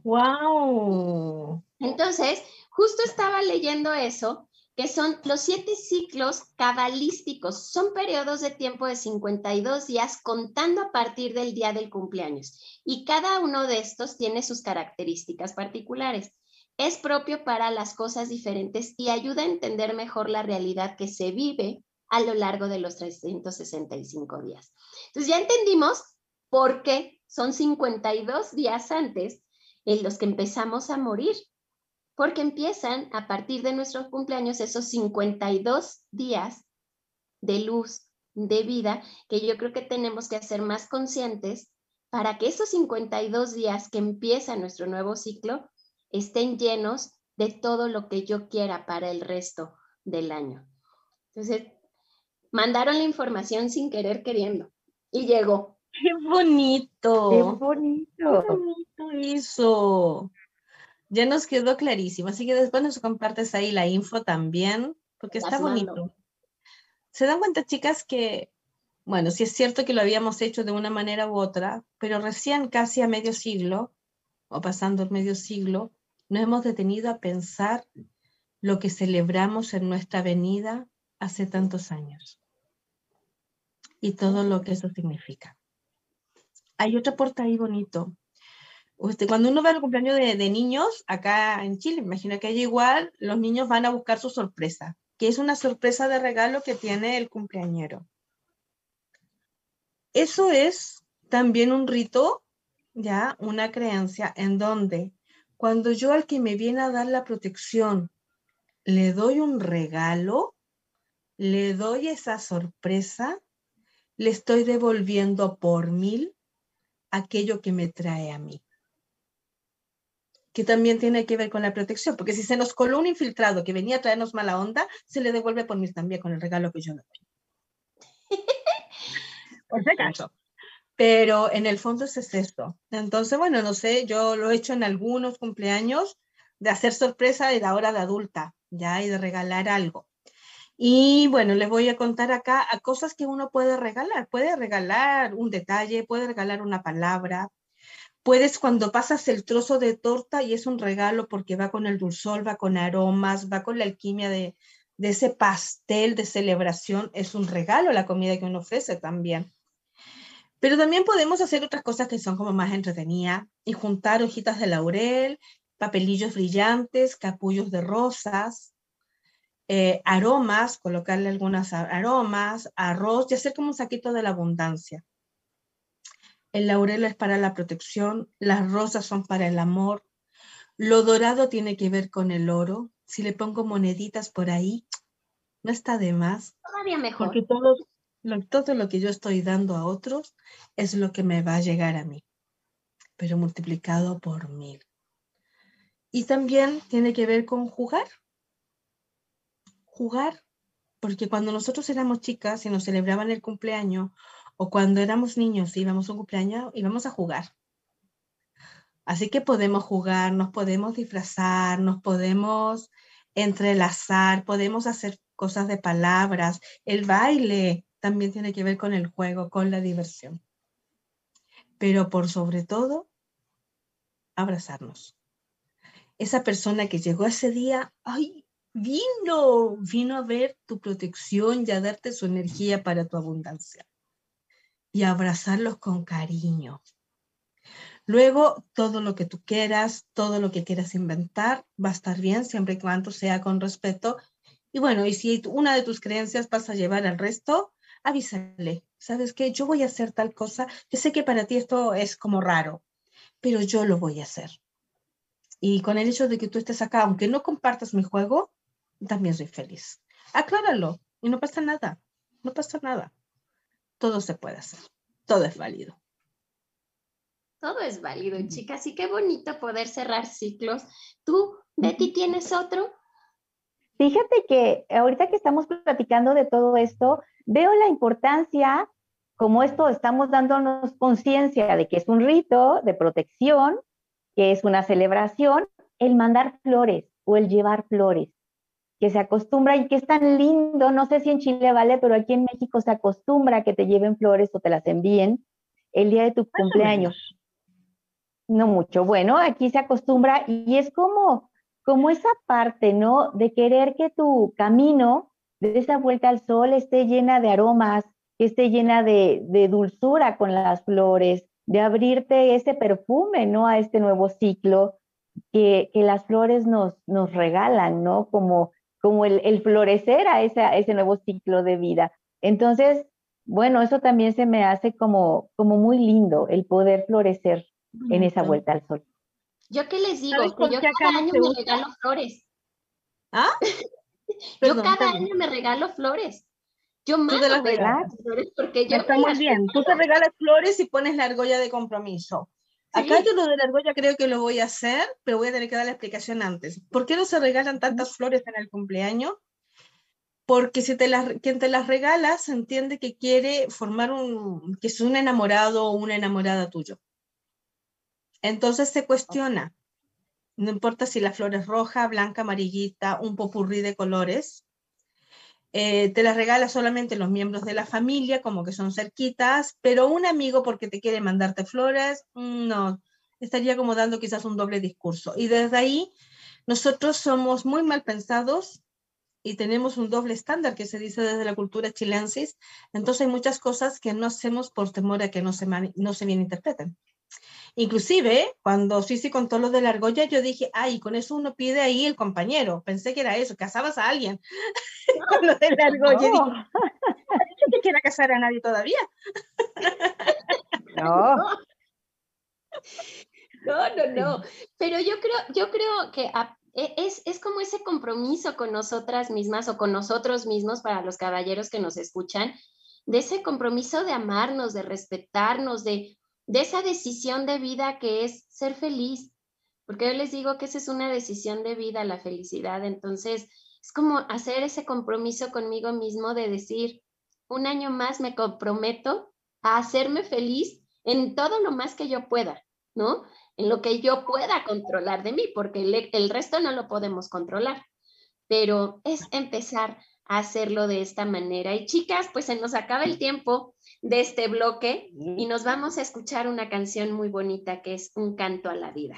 ¡Wow! Entonces, justo estaba leyendo eso que son los siete ciclos cabalísticos. Son periodos de tiempo de 52 días contando a partir del día del cumpleaños. Y cada uno de estos tiene sus características particulares. Es propio para las cosas diferentes y ayuda a entender mejor la realidad que se vive a lo largo de los 365 días. Entonces ya entendimos por qué son 52 días antes en los que empezamos a morir porque empiezan a partir de nuestros cumpleaños esos 52 días de luz, de vida, que yo creo que tenemos que hacer más conscientes para que esos 52 días que empieza nuestro nuevo ciclo estén llenos de todo lo que yo quiera para el resto del año. Entonces, mandaron la información sin querer queriendo y llegó. ¡Qué bonito! ¡Qué bonito! ¡Qué bonito eso! Ya nos quedó clarísimo. Así que después nos compartes ahí la info también, porque está bonito. Se dan cuenta, chicas, que, bueno, sí es cierto que lo habíamos hecho de una manera u otra, pero recién casi a medio siglo, o pasando el medio siglo, nos hemos detenido a pensar lo que celebramos en nuestra venida hace tantos años y todo lo que eso significa. Hay otro porta ahí bonito este, cuando uno va al cumpleaños de, niños, acá en Chile, imagino que hay igual, los niños van a buscar su sorpresa, que es una sorpresa de regalo que tiene el cumpleañero. Eso es también un rito, ya, una creencia en donde cuando yo al que me viene a dar la protección le doy un regalo, le doy esa sorpresa, le estoy devolviendo por mil aquello que me trae a mí que también tiene que ver con la protección, porque si se nos coló un infiltrado que venía a traernos mala onda, se le devuelve por mí también con el regalo que yo le doy. por si acaso. Pero en el fondo es esto. Entonces, bueno, no sé, yo lo he hecho en algunos cumpleaños de hacer sorpresa de la hora de adulta, ya, y de regalar algo. Y bueno, les voy a contar acá a cosas que uno puede regalar. Puede regalar un detalle, puede regalar una palabra, Puedes cuando pasas el trozo de torta y es un regalo porque va con el dulzor, va con aromas, va con la alquimia de, ese pastel de celebración, es un regalo la comida que uno ofrece también. Pero también podemos hacer otras cosas que son como más entretenidas y juntar hojitas de laurel, papelillos brillantes, capullos de rosas, eh, aromas, colocarle algunos aromas, arroz y hacer como un saquito de la abundancia. El laurel es para la protección, las rosas son para el amor, lo dorado tiene que ver con el oro. Si le pongo moneditas por ahí, no está de más. Todavía mejor. Porque todo lo, todo lo que yo estoy dando a otros es lo que me va a llegar a mí, pero multiplicado por mil. Y también tiene que ver con jugar. Jugar, porque cuando nosotros éramos chicas y nos celebraban el cumpleaños, o cuando éramos niños y íbamos a un cumpleaños, íbamos a jugar. Así que podemos jugar, nos podemos disfrazar, nos podemos entrelazar, podemos hacer cosas de palabras. El baile también tiene que ver con el juego, con la diversión. Pero por sobre todo, abrazarnos esa persona que llegó ese día, ay, vino, vino a ver tu protección y a darte su energía para tu abundancia. Y abrazarlos con cariño. Luego, todo lo que tú quieras, todo lo que quieras inventar, va a estar bien siempre y cuando sea con respeto. Y bueno, y si una de tus creencias vas a llevar al resto, avísale. ¿Sabes qué? Yo voy a hacer tal cosa. Yo sé que para ti esto es como raro, pero yo lo voy a hacer. Y con el hecho de que tú estés acá, aunque no compartas mi juego, también soy feliz. Acláralo y no pasa nada. No pasa nada. Todo se puede hacer. Todo es válido. Todo es válido, chicas. Y qué bonito poder cerrar ciclos. ¿Tú, Betty, tienes otro? Fíjate que ahorita que estamos platicando de todo esto, veo la importancia, como esto estamos dándonos conciencia de que es un rito de protección, que es una celebración, el mandar flores o el llevar flores, que se acostumbra y que es tan lindo, no sé si en Chile vale, pero aquí en México se acostumbra a que te lleven flores o te las envíen el día de tu cumpleaños. No mucho, bueno, aquí se acostumbra y es como, como esa parte, ¿no? De querer que tu camino de esa vuelta al sol esté llena de aromas, que esté llena de, de dulzura con las flores, de abrirte ese perfume, ¿no? A este nuevo ciclo que, las flores nos, nos regalan, ¿no? Como, como el, florecer a, ese nuevo ciclo de vida. Entonces, bueno, eso también se me hace como, como muy lindo, el poder florecer en esa vuelta al sol. ¿Yo qué les digo? Que yo cada año me regalo flores. ¿Ah? yo cada año me regalo flores. Yo más las flores porque yo Está muy bien. Tú te regalas flores y pones la argolla de compromiso. Acá yo lo de la argolla creo que lo voy a hacer, pero voy a tener que dar la explicación antes. ¿Por qué no se regalan tantas flores en el cumpleaños? Porque si te las, quien te las regala se entiende que quiere formar un, que es un enamorado o una enamorada tuyo. Entonces se cuestiona, no importa si la flor es roja, blanca, amarillita, un popurrí de colores, eh, te las regala solamente los miembros de la familia, como que son cerquitas, pero un amigo porque te quiere mandarte flores, mm, no, estaría como dando quizás un doble discurso. Y desde ahí, nosotros somos muy mal pensados y tenemos un doble estándar que se dice desde la cultura chilensis, entonces hay muchas cosas que no hacemos por temor a que no se, no se bien interpreten. Inclusive, cuando Sisi contó lo de la argolla, yo dije, ay, con eso uno pide ahí el compañero. Pensé que era eso, casabas a alguien con lo de la argolla. No. Dije, ¿No quiera casar a nadie todavía? no. No, no, no. Pero yo creo, yo creo que e, es, es como ese compromiso con nosotras mismas o con nosotros mismos para los caballeros que nos escuchan, de ese compromiso de amarnos, de respetarnos, de de esa decisión de vida que es ser feliz, porque yo les digo que esa es una decisión de vida, la felicidad. Entonces, es como hacer ese compromiso conmigo mismo de decir, un año más me comprometo a hacerme feliz en todo lo más que yo pueda, ¿no? En lo que yo pueda controlar de mí, porque el, el resto no lo podemos controlar. Pero es empezar hacerlo de esta manera. Y chicas, pues se nos acaba el tiempo de este bloque y nos vamos a escuchar una canción muy bonita que es Un canto a la vida.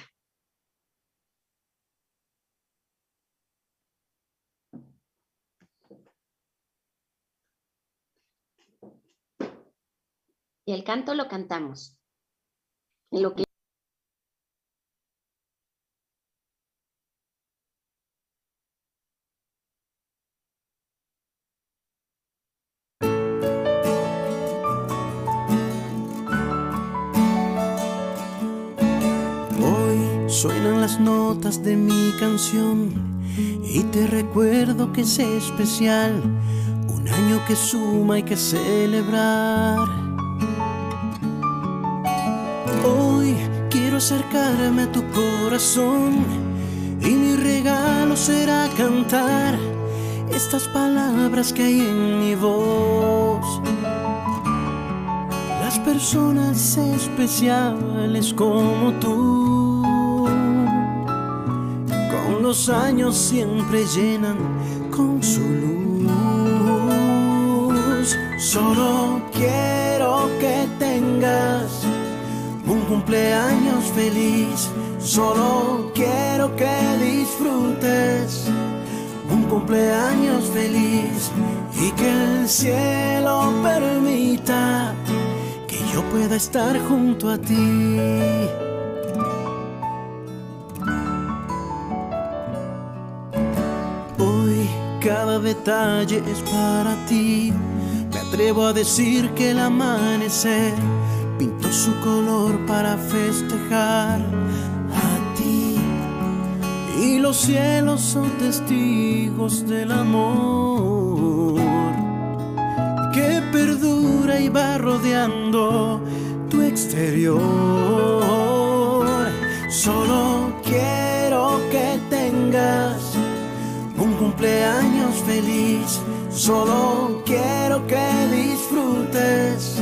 Y el canto lo cantamos. Lo que notas de mi canción y te recuerdo que es especial, un año que suma y que celebrar. Hoy quiero acercarme a tu corazón y mi regalo será cantar estas palabras que hay en mi voz. Las personas especiales como tú los años siempre llenan con su luz. Solo quiero que tengas un cumpleaños feliz. Solo quiero que disfrutes un cumpleaños feliz y que el cielo permita que yo pueda estar junto a ti. Cada detalle es para ti. Me atrevo a decir que el amanecer pintó su color para festejar a ti. Y los cielos son testigos del amor que perdura y va rodeando tu exterior. Solo quiero que tengas cumpleaños feliz. Solo quiero que disfrutes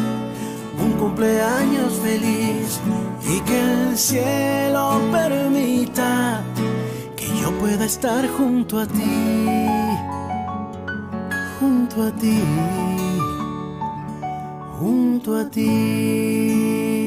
un cumpleaños feliz y que el cielo permita que yo pueda estar junto a ti, junto a ti, junto a ti.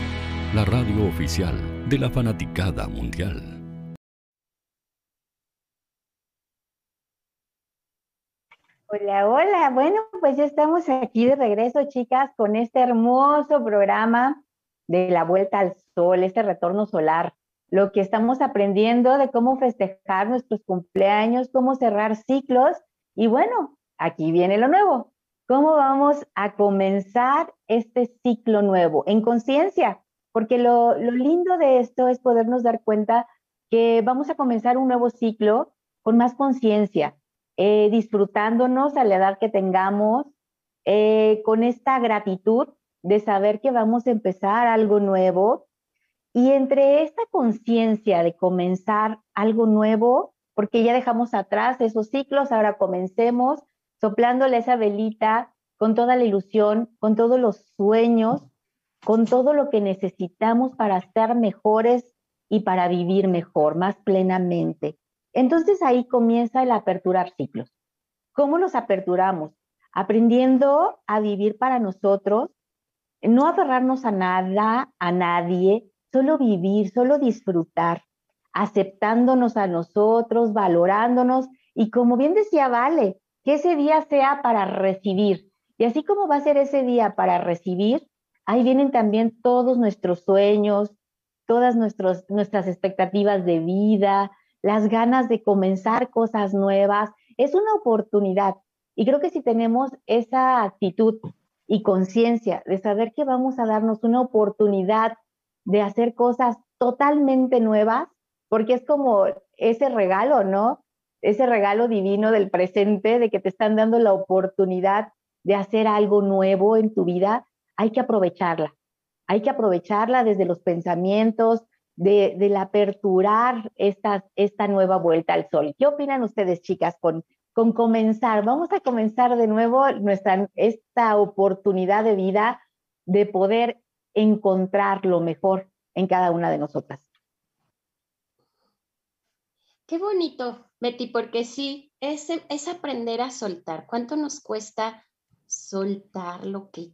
la radio oficial de la fanaticada mundial. Hola, hola. Bueno, pues ya estamos aquí de regreso, chicas, con este hermoso programa de la vuelta al sol, este retorno solar. Lo que estamos aprendiendo de cómo festejar nuestros cumpleaños, cómo cerrar ciclos. Y bueno, aquí viene lo nuevo. ¿Cómo vamos a comenzar este ciclo nuevo? En conciencia, porque lo, lo lindo de esto es podernos dar cuenta que vamos a comenzar un nuevo ciclo con más conciencia, eh, disfrutándonos a la edad que tengamos, eh, con esta gratitud de saber que vamos a empezar algo nuevo. Y entre esta conciencia de comenzar algo nuevo, porque ya dejamos atrás esos ciclos, ahora comencemos soplándole esa velita con toda la ilusión, con todos los sueños, con todo lo que necesitamos para ser mejores y para vivir mejor, más plenamente. Entonces ahí comienza el aperturar ciclos. ¿Cómo los aperturamos? Aprendiendo a vivir para nosotros, no aferrarnos a nada, a nadie, solo vivir, solo disfrutar, aceptándonos a nosotros, valorándonos y como bien decía Vale, que ese día sea para recibir. Y así como va a ser ese día para recibir, ahí vienen también todos nuestros sueños, todas nuestros, nuestras expectativas de vida, las ganas de comenzar cosas nuevas. Es una oportunidad. Y creo que si tenemos esa actitud y conciencia de saber que vamos a darnos una oportunidad de hacer cosas totalmente nuevas, porque es como ese regalo, ¿no? Ese regalo divino del presente, de que te están dando la oportunidad de hacer algo nuevo en tu vida, hay que aprovecharla. Hay que aprovecharla desde los pensamientos, de, del aperturar esta, esta nueva vuelta al sol. ¿Qué opinan ustedes, chicas, con, con comenzar? Vamos a comenzar de nuevo nuestra, esta oportunidad de vida de poder encontrar lo mejor en cada una de nosotras. Qué bonito, Betty, porque sí, es, es aprender a soltar. ¿Cuánto nos cuesta soltar lo que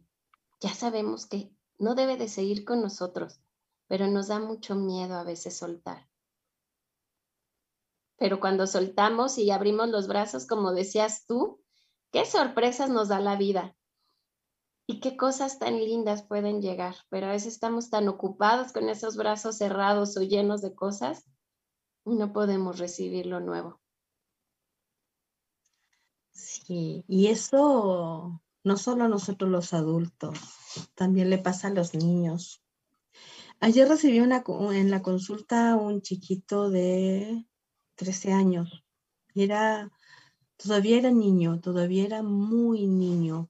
ya sabemos que no debe de seguir con nosotros, pero nos da mucho miedo a veces soltar? Pero cuando soltamos y abrimos los brazos, como decías tú, qué sorpresas nos da la vida. Y qué cosas tan lindas pueden llegar, pero a veces estamos tan ocupados con esos brazos cerrados o llenos de cosas y no podemos recibir lo nuevo. Sí, y eso no solo a nosotros los adultos, también le pasa a los niños. Ayer recibí una, en la consulta un chiquito de 13 años. Era, todavía era niño, todavía era muy niño.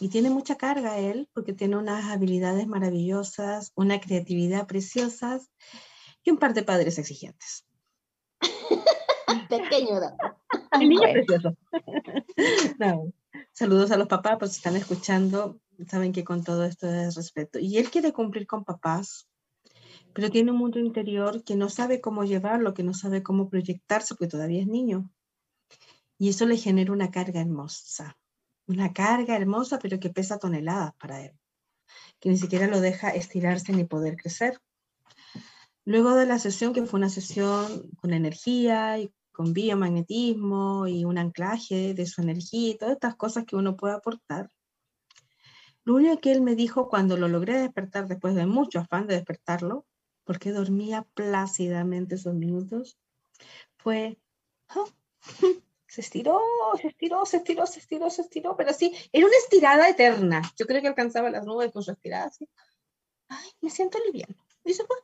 Y tiene mucha carga él, porque tiene unas habilidades maravillosas, una creatividad preciosa y un par de padres exigentes. Pequeño El niño precioso. Saludos a los papás, pues están escuchando, saben que con todo esto es respeto. Y él quiere cumplir con papás, pero tiene un mundo interior que no sabe cómo llevarlo, que no sabe cómo proyectarse, porque todavía es niño. Y eso le genera una carga hermosa una carga hermosa, pero que pesa toneladas para él, que ni siquiera lo deja estirarse ni poder crecer. Luego de la sesión, que fue una sesión con energía y con biomagnetismo y un anclaje de su energía y todas estas cosas que uno puede aportar, lo único que él me dijo cuando lo logré despertar después de mucho afán de despertarlo, porque dormía plácidamente esos minutos, fue, oh, se estiró, se estiró, se estiró, se estiró, se estiró, pero sí, era una estirada eterna. Yo creo que alcanzaba las nubes con su estirada así. Ay, me siento liviano. Y se fue.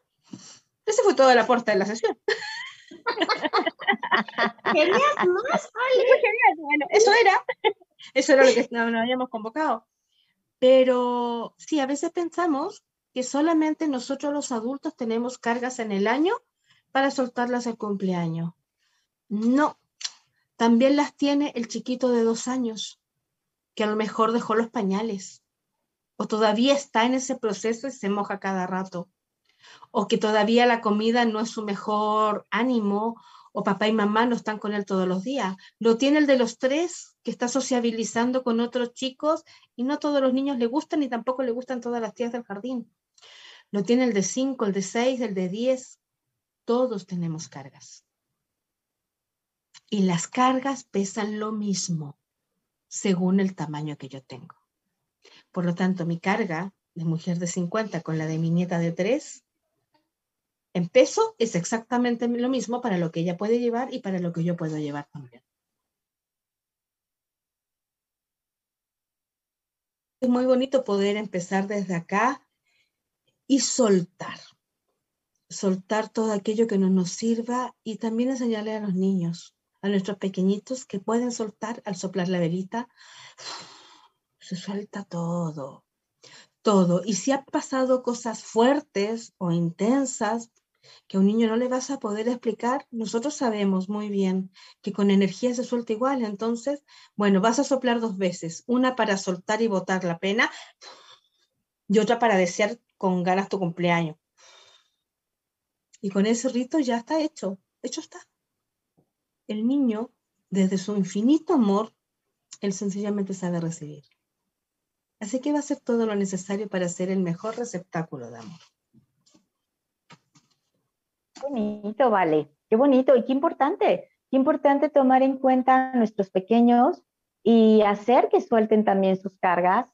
Ese fue todo el aporte de la sesión. Querías más, Bueno, eso era. Eso era lo que nos habíamos convocado. Pero sí, a veces pensamos que solamente nosotros los adultos tenemos cargas en el año para soltarlas el cumpleaños. No, también las tiene el chiquito de dos años, que a lo mejor dejó los pañales, o todavía está en ese proceso y se moja cada rato, o que todavía la comida no es su mejor ánimo, o papá y mamá no están con él todos los días. Lo tiene el de los tres, que está sociabilizando con otros chicos y no todos los niños le gustan y tampoco le gustan todas las tías del jardín. Lo tiene el de cinco, el de seis, el de diez. Todos tenemos cargas y las cargas pesan lo mismo según el tamaño que yo tengo. Por lo tanto, mi carga de mujer de 50 con la de mi nieta de 3, en peso es exactamente lo mismo para lo que ella puede llevar y para lo que yo puedo llevar también. Es muy bonito poder empezar desde acá y soltar. Soltar todo aquello que no nos sirva y también enseñarle a los niños a nuestros pequeñitos que pueden soltar al soplar la velita. Se suelta todo, todo. Y si ha pasado cosas fuertes o intensas que a un niño no le vas a poder explicar, nosotros sabemos muy bien que con energía se suelta igual. Entonces, bueno, vas a soplar dos veces, una para soltar y botar la pena y otra para desear con ganas tu cumpleaños. Y con ese rito ya está hecho, hecho está el niño, desde su infinito amor, él sencillamente sabe recibir. Así que va a hacer todo lo necesario para ser el mejor receptáculo de amor. Bonito, vale. Qué bonito y qué importante. Qué importante tomar en cuenta a nuestros pequeños y hacer que suelten también sus cargas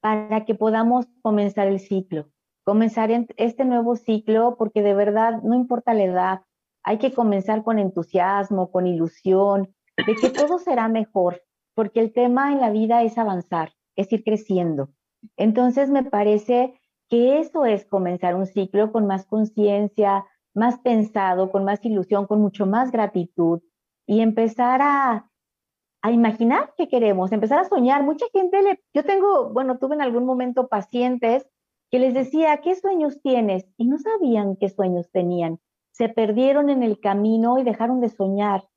para que podamos comenzar el ciclo, comenzar este nuevo ciclo, porque de verdad no importa la edad, hay que comenzar con entusiasmo, con ilusión, de que todo será mejor, porque el tema en la vida es avanzar, es ir creciendo. Entonces me parece que eso es comenzar un ciclo con más conciencia, más pensado, con más ilusión, con mucho más gratitud y empezar a, a imaginar qué queremos, empezar a soñar. Mucha gente, le, yo tengo, bueno, tuve en algún momento pacientes que les decía, ¿qué sueños tienes? Y no sabían qué sueños tenían. Se perdieron en el camino y dejaron de soñar.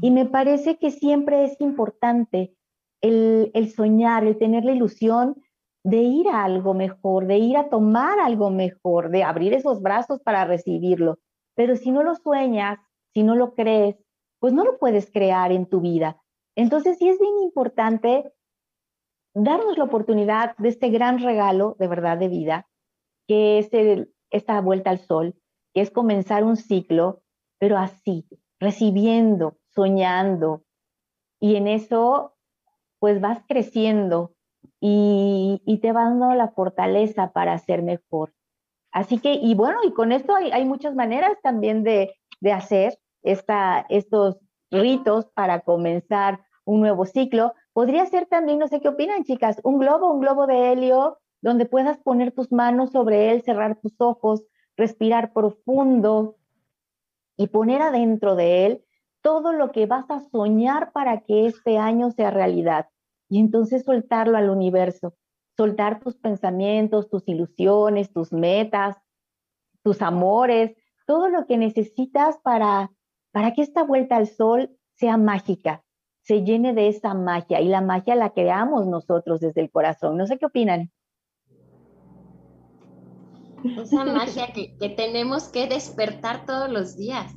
Y me parece que siempre es importante el, el soñar, el tener la ilusión de ir a algo mejor, de ir a tomar algo mejor, de abrir esos brazos para recibirlo. Pero si no lo sueñas, si no lo crees, pues no lo puedes crear en tu vida. Entonces sí es bien importante darnos la oportunidad de este gran regalo de verdad de vida, que es esta vuelta al sol, que es comenzar un ciclo, pero así, recibiendo, soñando. Y en eso, pues vas creciendo y, te va dando la fortaleza para ser mejor. Así que, y bueno, y con esto hay, muchas maneras también de, de hacer esta, estos ritos para comenzar un nuevo ciclo. Podría ser también, no sé qué opinan, chicas, un globo, un globo de helio, donde puedas poner tus manos sobre él, cerrar tus ojos, respirar profundo y poner adentro de él todo lo que vas a soñar para que este año sea realidad. Y entonces soltarlo al universo, soltar tus pensamientos, tus ilusiones, tus metas, tus amores, todo lo que necesitas para, para que esta vuelta al sol sea mágica, se llene de esa magia y la magia la creamos nosotros desde el corazón. No sé qué opinan. Esa magia que, tenemos que despertar todos los días,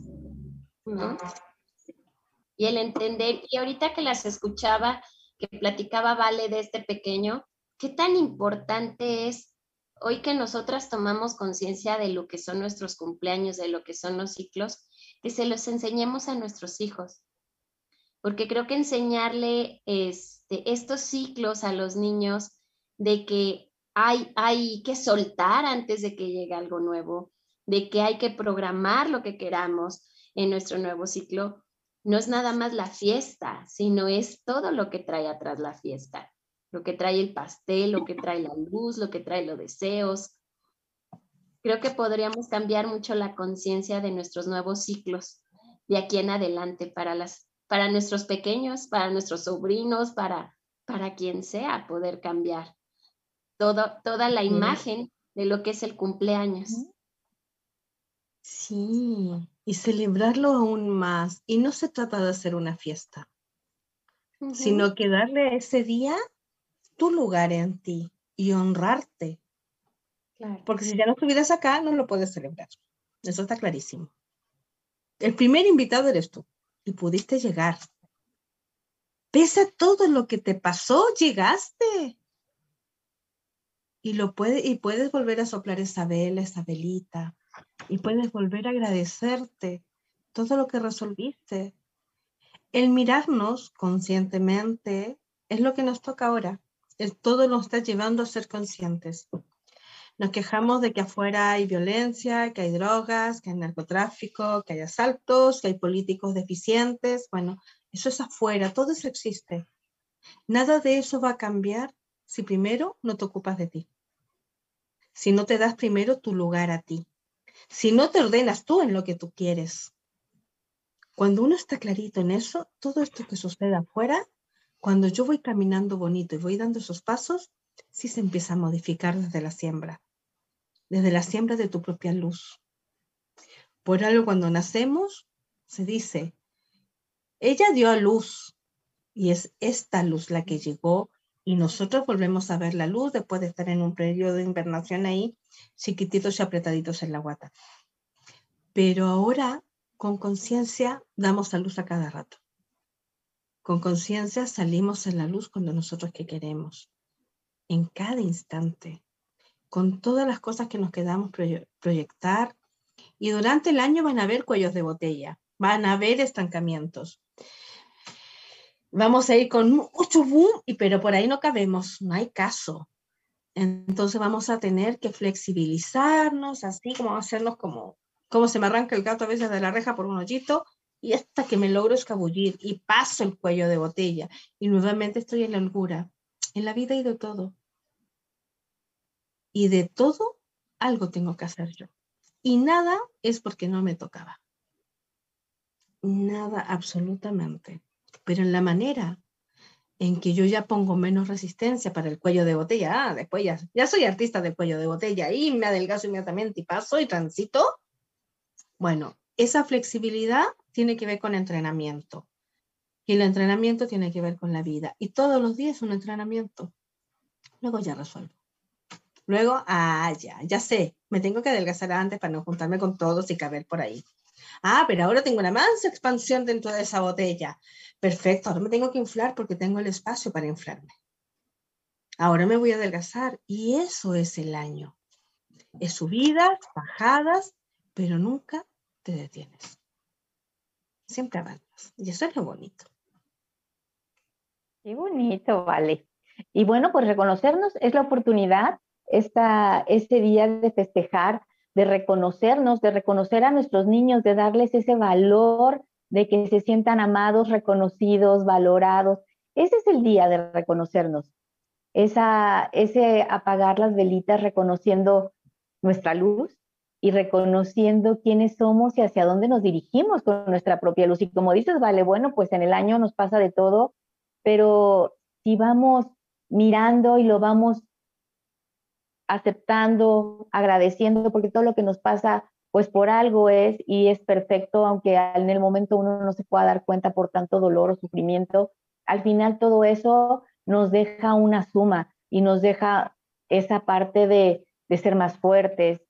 Y el entender, y ahorita que las escuchaba, que platicaba Vale de este pequeño, qué tan importante es hoy que nosotras tomamos conciencia de lo que son nuestros cumpleaños, de lo que son los ciclos, que se los enseñemos a nuestros hijos porque creo que enseñarle este, estos ciclos a los niños de que hay, hay que soltar antes de que llegue algo nuevo, de que hay que programar lo que queramos en nuestro nuevo ciclo, no es nada más la fiesta, sino es todo lo que trae atrás la fiesta, lo que trae el pastel, lo que trae la luz, lo que trae los deseos. Creo que podríamos cambiar mucho la conciencia de nuestros nuevos ciclos de aquí en adelante para las para nuestros pequeños, para nuestros sobrinos, para, para quien sea, poder cambiar todo, toda la imagen de lo que es el cumpleaños. Sí, y celebrarlo aún más. Y no se trata de hacer una fiesta, sino que darle ese día tu lugar en ti y honrarte. Porque si ya no estuvieras acá, no lo puedes celebrar. Eso está clarísimo. El primer invitado eres tú y pudiste llegar. Pese a todo lo que te pasó, llegaste. Y, lo puede, y puedes volver a soplar esa vela, esa velita, y puedes volver a agradecerte todo lo que resolviste. El mirarnos conscientemente es lo que nos toca ahora. Todo nos está llevando a ser conscientes. Nos quejamos de que afuera hay violencia, que hay drogas, que hay narcotráfico, que hay asaltos, que hay políticos deficientes. Bueno, eso es afuera, todo eso existe. Nada de eso va a cambiar si primero no te ocupas de ti. Si no te das primero tu lugar a ti. Si no te ordenas tú en lo que tú quieres. Cuando uno está clarito en eso, todo esto que sucede afuera, cuando yo voy caminando bonito y voy dando esos pasos, sí se empieza a modificar desde la siembra desde la siembra de tu propia luz. Por algo cuando nacemos, se dice, ella dio a luz y es esta luz la que llegó y nosotros volvemos a ver la luz después de estar en un periodo de invernación ahí, chiquititos y apretaditos en la guata. Pero ahora, con conciencia, damos a luz a cada rato. Con conciencia salimos en la luz cuando nosotros que queremos, en cada instante con todas las cosas que nos quedamos proyectar. Y durante el año van a haber cuellos de botella, van a haber estancamientos. Vamos a ir con mucho boom, y, pero por ahí no cabemos, no hay caso. Entonces vamos a tener que flexibilizarnos, así como hacernos como, como se me arranca el gato a veces de la reja por un hoyito, y hasta que me logro escabullir y paso el cuello de botella y nuevamente estoy en la holgura. En la vida y de todo. Y de todo algo tengo que hacer yo. Y nada es porque no me tocaba. Nada absolutamente. Pero en la manera en que yo ya pongo menos resistencia para el cuello de botella, ah, después ya, ya soy artista del cuello de botella y me adelgazo inmediatamente y paso y transito. Bueno, esa flexibilidad tiene que ver con entrenamiento. Y el entrenamiento tiene que ver con la vida. Y todos los días un entrenamiento. Luego ya resuelvo. Luego, ah, ya, ya sé, me tengo que adelgazar antes para no juntarme con todos y caber por ahí. Ah, pero ahora tengo una mansa expansión dentro de esa botella. Perfecto, ahora me tengo que inflar porque tengo el espacio para inflarme. Ahora me voy a adelgazar y eso es el año. Es subidas, bajadas, pero nunca te detienes. Siempre avanzas y eso es lo bonito. Qué bonito, vale. Y bueno, pues reconocernos es la oportunidad, esta, este día de festejar, de reconocernos, de reconocer a nuestros niños, de darles ese valor, de que se sientan amados, reconocidos, valorados. Ese es el día de reconocernos. Esa, ese apagar las velitas reconociendo nuestra luz y reconociendo quiénes somos y hacia dónde nos dirigimos con nuestra propia luz. Y como dices, vale, bueno, pues en el año nos pasa de todo, pero si vamos mirando y lo vamos aceptando, agradeciendo, porque todo lo que nos pasa, pues por algo es y es perfecto, aunque en el momento uno no se pueda dar cuenta por tanto dolor o sufrimiento, al final todo eso nos deja una suma y nos deja esa parte de, de ser más fuertes,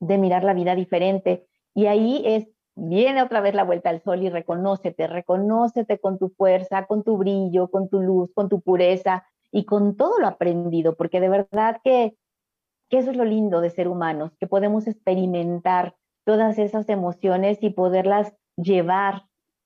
de mirar la vida diferente. Y ahí es viene otra vez la vuelta al sol y reconócete, reconócete con tu fuerza, con tu brillo, con tu luz, con tu pureza y con todo lo aprendido, porque de verdad que, que eso es lo lindo de ser humanos, que podemos experimentar todas esas emociones y poderlas llevar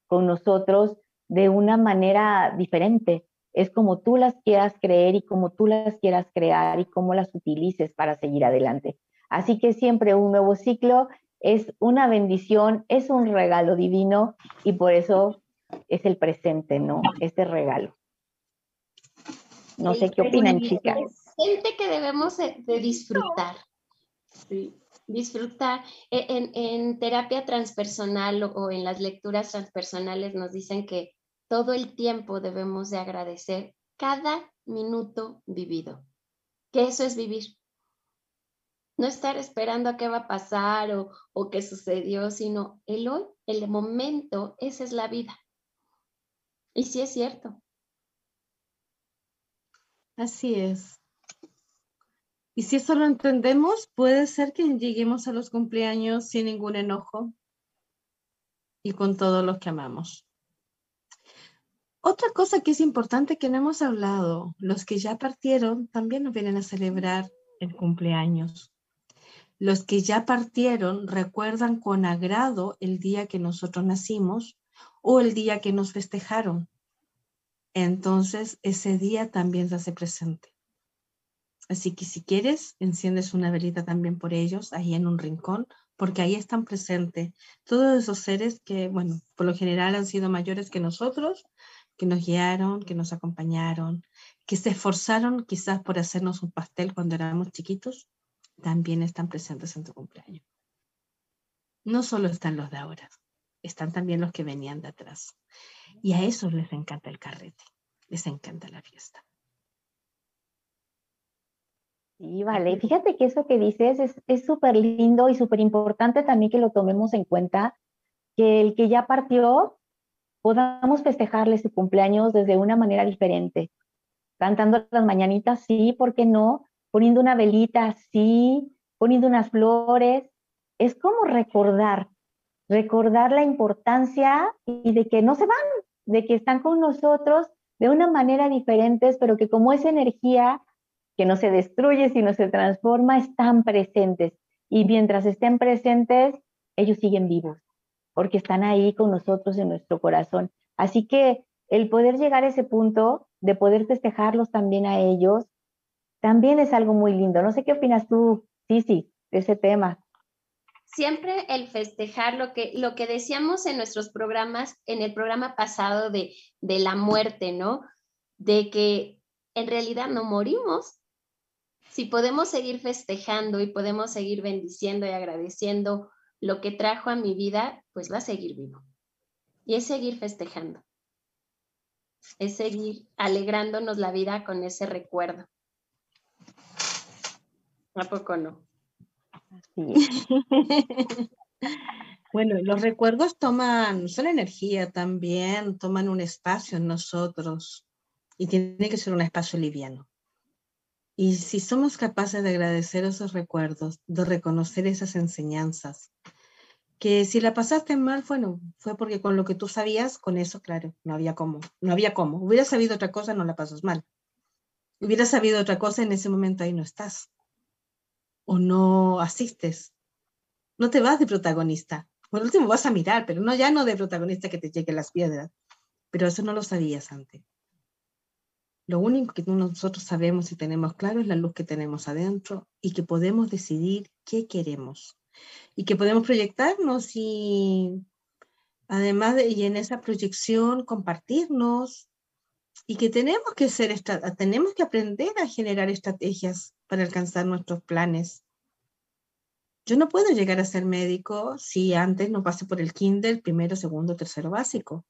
con nosotros de una manera diferente. Es como tú las quieras creer y como tú las quieras crear y cómo las utilices para seguir adelante. Así que siempre un nuevo ciclo es una bendición, es un regalo divino y por eso es el presente, ¿no? Este regalo. No sé qué opinan, chicas. Presente que debemos de, disfrutar. Sí, disfrutar. E, en, en, terapia transpersonal o en las lecturas transpersonales nos dicen que todo el tiempo debemos de agradecer cada minuto vivido, que eso es vivir no estar esperando a qué va a pasar o, o qué sucedió, sino el hoy, el momento, esa es la vida. Y sí es cierto. Así es. Y si eso lo entendemos, puede ser que lleguemos a los cumpleaños sin ningún enojo y con todos los que amamos. Otra cosa que es importante que no hemos hablado, los que ya partieron también nos vienen a celebrar el cumpleaños. Los que ya partieron recuerdan con agrado el día que nosotros nacimos o el día que nos festejaron. Entonces, ese día también se hace presente. Así que si quieres, enciendes una velita también por ellos, ahí en un rincón, porque ahí están presentes todos esos seres que, bueno, por lo general han sido mayores que nosotros, que nos guiaron, que nos acompañaron, que se esforzaron quizás por hacernos un pastel cuando éramos chiquitos también están presentes en tu cumpleaños. No solo están los de ahora, están también los que venían de atrás. Y a esos les encanta el carrete, les encanta la fiesta. Sí, vale. Fíjate que eso que dices es súper lindo y súper importante también que lo tomemos en cuenta, que el que ya partió podamos festejarle su cumpleaños desde una manera diferente. Cantando las mañanitas, sí, ¿por qué no? poniendo una velita así, poniendo unas flores. Es como recordar, recordar la importancia y de que no se van, de que están con nosotros de una manera diferente, pero que como es energía que no se destruye, sino se transforma, están presentes. Y mientras estén presentes, ellos siguen vivos, porque están ahí con nosotros en nuestro corazón. Así que el poder llegar a ese punto de poder festejarlos también a ellos, también es algo muy lindo. No sé qué opinas tú, Cici, de ese tema. Siempre el festejar lo que, lo que decíamos en nuestros programas, en el programa pasado de, de la muerte, ¿no? De que en realidad no morimos. Si podemos seguir festejando y podemos seguir bendiciendo y agradeciendo lo que trajo a mi vida, pues va a seguir vivo. Y es seguir festejando. Es seguir alegrándonos la vida con ese recuerdo. ¿A poco no? bueno, los recuerdos toman, son energía también, toman un espacio en nosotros y tiene que ser un espacio liviano. Y si somos capaces de agradecer esos recuerdos, de reconocer esas enseñanzas, que si la pasaste mal, bueno, fue porque con lo que tú sabías, con eso, claro, no había cómo, no había cómo. Hubiera sabido otra cosa, no la pasas mal. Hubiera sabido otra cosa, en ese momento ahí no estás. O no asistes. No te vas de protagonista. Por último vas a mirar, pero no ya no de protagonista que te lleguen las piedras. Pero eso no lo sabías antes. Lo único que nosotros sabemos y tenemos claro es la luz que tenemos adentro y que podemos decidir qué queremos y que podemos proyectarnos y además de, y en esa proyección compartirnos y que tenemos que ser tenemos que aprender a generar estrategias para alcanzar nuestros planes. Yo no puedo llegar a ser médico si antes no pasé por el kinder, primero, segundo, tercero básico.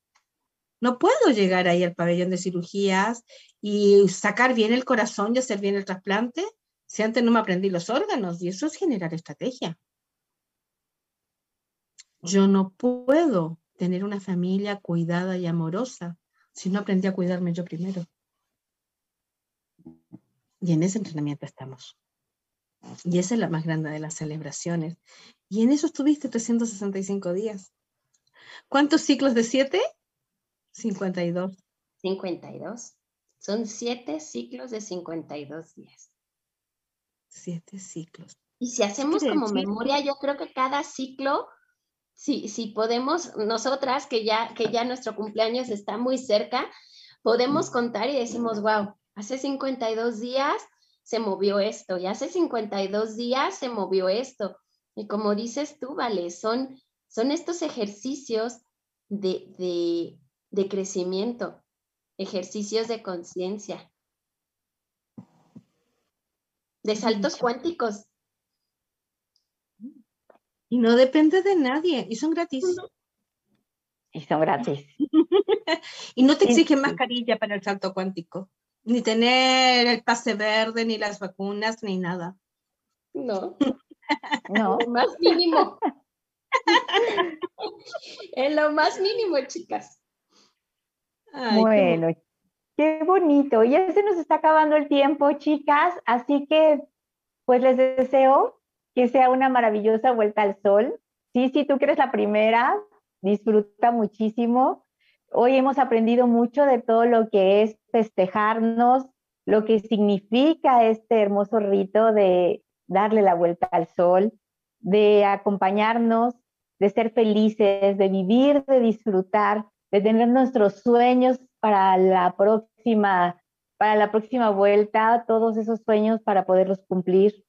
No puedo llegar ahí al pabellón de cirugías y sacar bien el corazón y hacer bien el trasplante si antes no me aprendí los órganos. Y eso es generar estrategia. Yo no puedo tener una familia cuidada y amorosa si no aprendí a cuidarme yo primero. Y en ese entrenamiento estamos. Y esa es la más grande de las celebraciones. Y en eso estuviste 365 días. ¿Cuántos ciclos de siete? 52. 52. Son siete ciclos de 52 días. Siete ciclos. Y si hacemos como memoria, yo creo que cada ciclo, si, si podemos, nosotras que ya, que ya nuestro cumpleaños está muy cerca, podemos contar y decimos, wow, hace 52 días se movió esto y hace 52 días se movió esto. Y como dices tú, Vale, son, son estos ejercicios de, de, de crecimiento, ejercicios de conciencia, de saltos cuánticos. Y no depende de nadie, y son gratis. Y son gratis. y no te exigen mascarilla para el salto cuántico, ni tener el pase verde, ni las vacunas, ni nada. No. no. Lo más mínimo. en lo más mínimo, chicas bueno, qué... bonito. Ya se nos está acabando el tiempo, chicas, así que pues les deseo que sea una maravillosa vuelta al sol. Sí, sí, tú que eres la primera, disfruta muchísimo. Hoy hemos aprendido mucho de todo lo que es festejarnos, lo que significa este hermoso rito de darle la vuelta al sol, de acompañarnos, de ser felices, de vivir, de disfrutar de tener nuestros sueños para la próxima, para la próxima vuelta, todos esos sueños para poderlos cumplir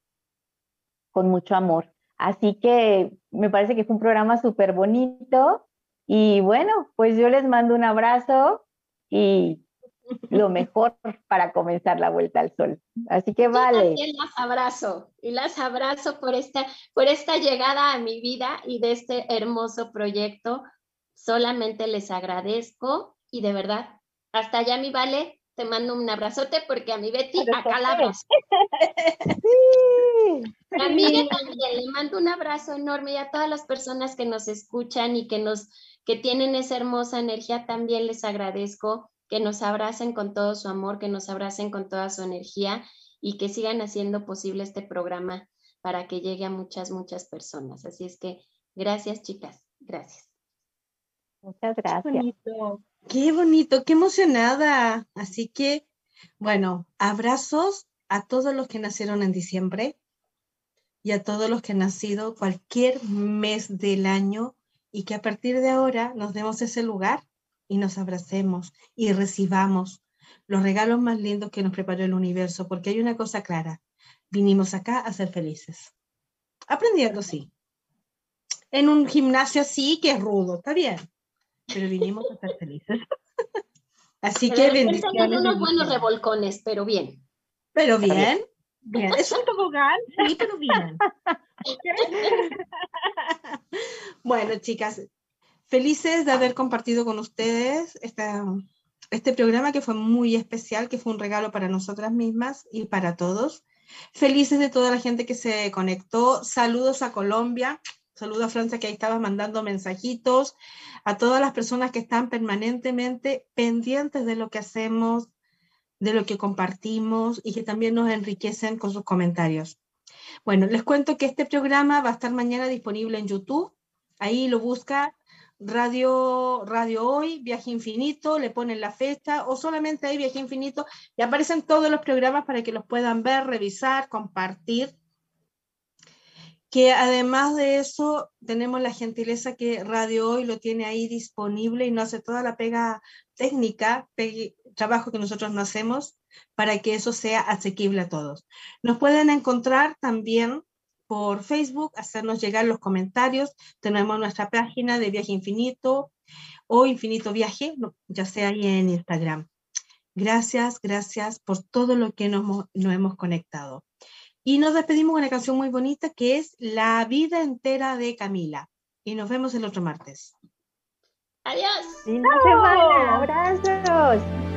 con mucho amor. Así que me parece que fue un programa súper bonito y bueno, pues yo les mando un abrazo y lo mejor para comenzar la vuelta al sol. Así que vale. Yo también las abrazo y las abrazo por esta, por esta llegada a mi vida y de este hermoso proyecto Solamente les agradezco y de verdad, hasta allá mi vale, te mando un abrazote porque a mi Betty acá la abrazo. A mí también le mando un abrazo enorme y a todas las personas que nos escuchan y que nos que tienen esa hermosa energía también les agradezco que nos abracen con todo su amor, que nos abracen con toda su energía y que sigan haciendo posible este programa para que llegue a muchas, muchas personas. Así es que gracias, chicas. Gracias. Muchas gracias. Qué bonito, qué bonito, qué emocionada. Así que, bueno, abrazos a todos los que nacieron en diciembre y a todos los que han nacido cualquier mes del año y que a partir de ahora nos demos ese lugar y nos abracemos y recibamos, los regalos más lindos que nos preparó el universo, porque hay una cosa clara, vinimos acá a ser felices. Aprendiendo, sí. En un gimnasio sí, que es rudo, está bien, pero vinimos a ser felices. Así que bendiciones. unos buenos revolcones, pero bien. Pero bien, bien. Es un tobogán, sí, pero bien. bueno, chicas, felices de haber compartido con ustedes esta, este programa que fue muy especial, que fue un regalo para nosotras mismas y para todos. Felices de toda la gente que se conectó. Saludos a Colombia, saludos a Francia que ahí estaba mandando mensajitos, a todas las personas que están permanentemente pendientes de lo que hacemos, de lo que compartimos y que también nos enriquecen con sus comentarios. Bueno, les cuento que este programa va a estar mañana disponible en YouTube. Ahí lo busca Radio, Radio Hoy, Viaje Infinito, le ponen la fecha o solamente ahí Viaje Infinito y aparecen todos los programas para que los puedan ver, revisar, compartir. Que además de eso, tenemos la gentileza que Radio Hoy lo tiene ahí disponible y no hace toda la pega técnica, trabajo que nosotros no hacemos para que eso sea asequible a todos. Nos pueden encontrar también por Facebook, hacernos llegar los comentarios. Tenemos nuestra página de Viaje Infinito o Infinito Viaje, ya sea ahí en Instagram. Gracias, gracias por todo lo que nos, hemos conectado. Y nos despedimos con una canción muy bonita que es La vida entera de Camila. Y nos vemos el otro martes. Adiós. Abrazos.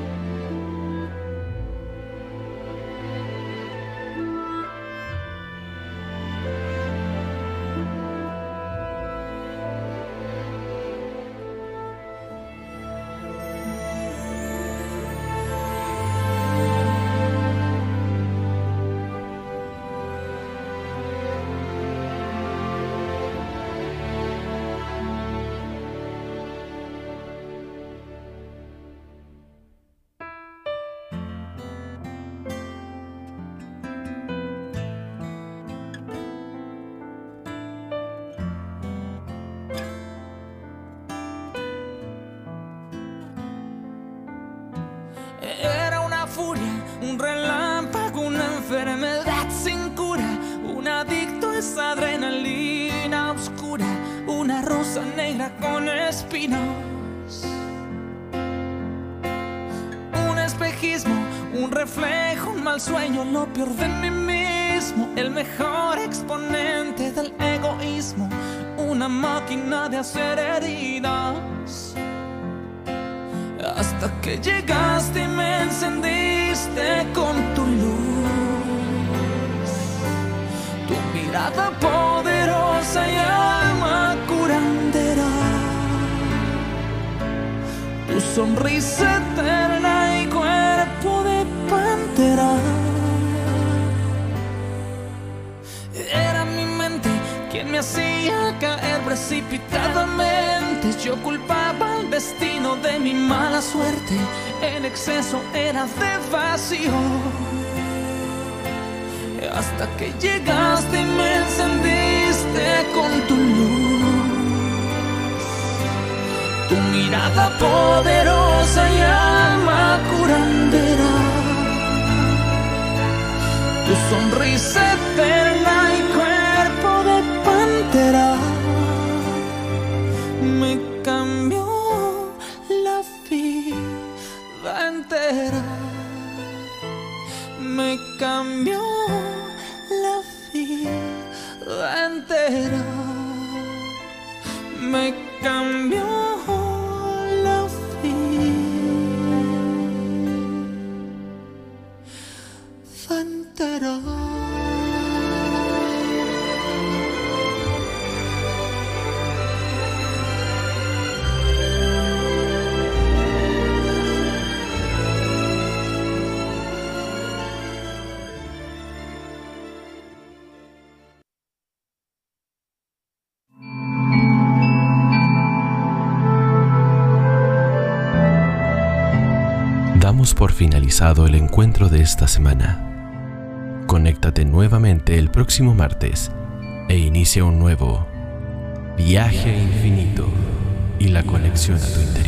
Sueño, lo peor de mí mismo, el mejor exponente del egoísmo, una máquina de hacer heridas. Hasta que llegaste y me encendiste con tu luz, tu mirada poderosa y alma sonrisa eterna y cuerpo de pantera. Era mi mente quien me hacía caer precipitadamente. Yo culpaba el destino de mi mala suerte. En exceso era de vacío. Hasta que llegaste y me encendiste con tu luz. Tu mirada poderosa y alma curandera. Tu sonrisa eterna el encuentro de esta semana. Conéctate nuevamente el próximo martes e inicia un nuevo viaje infinito y la conexión a tu interior.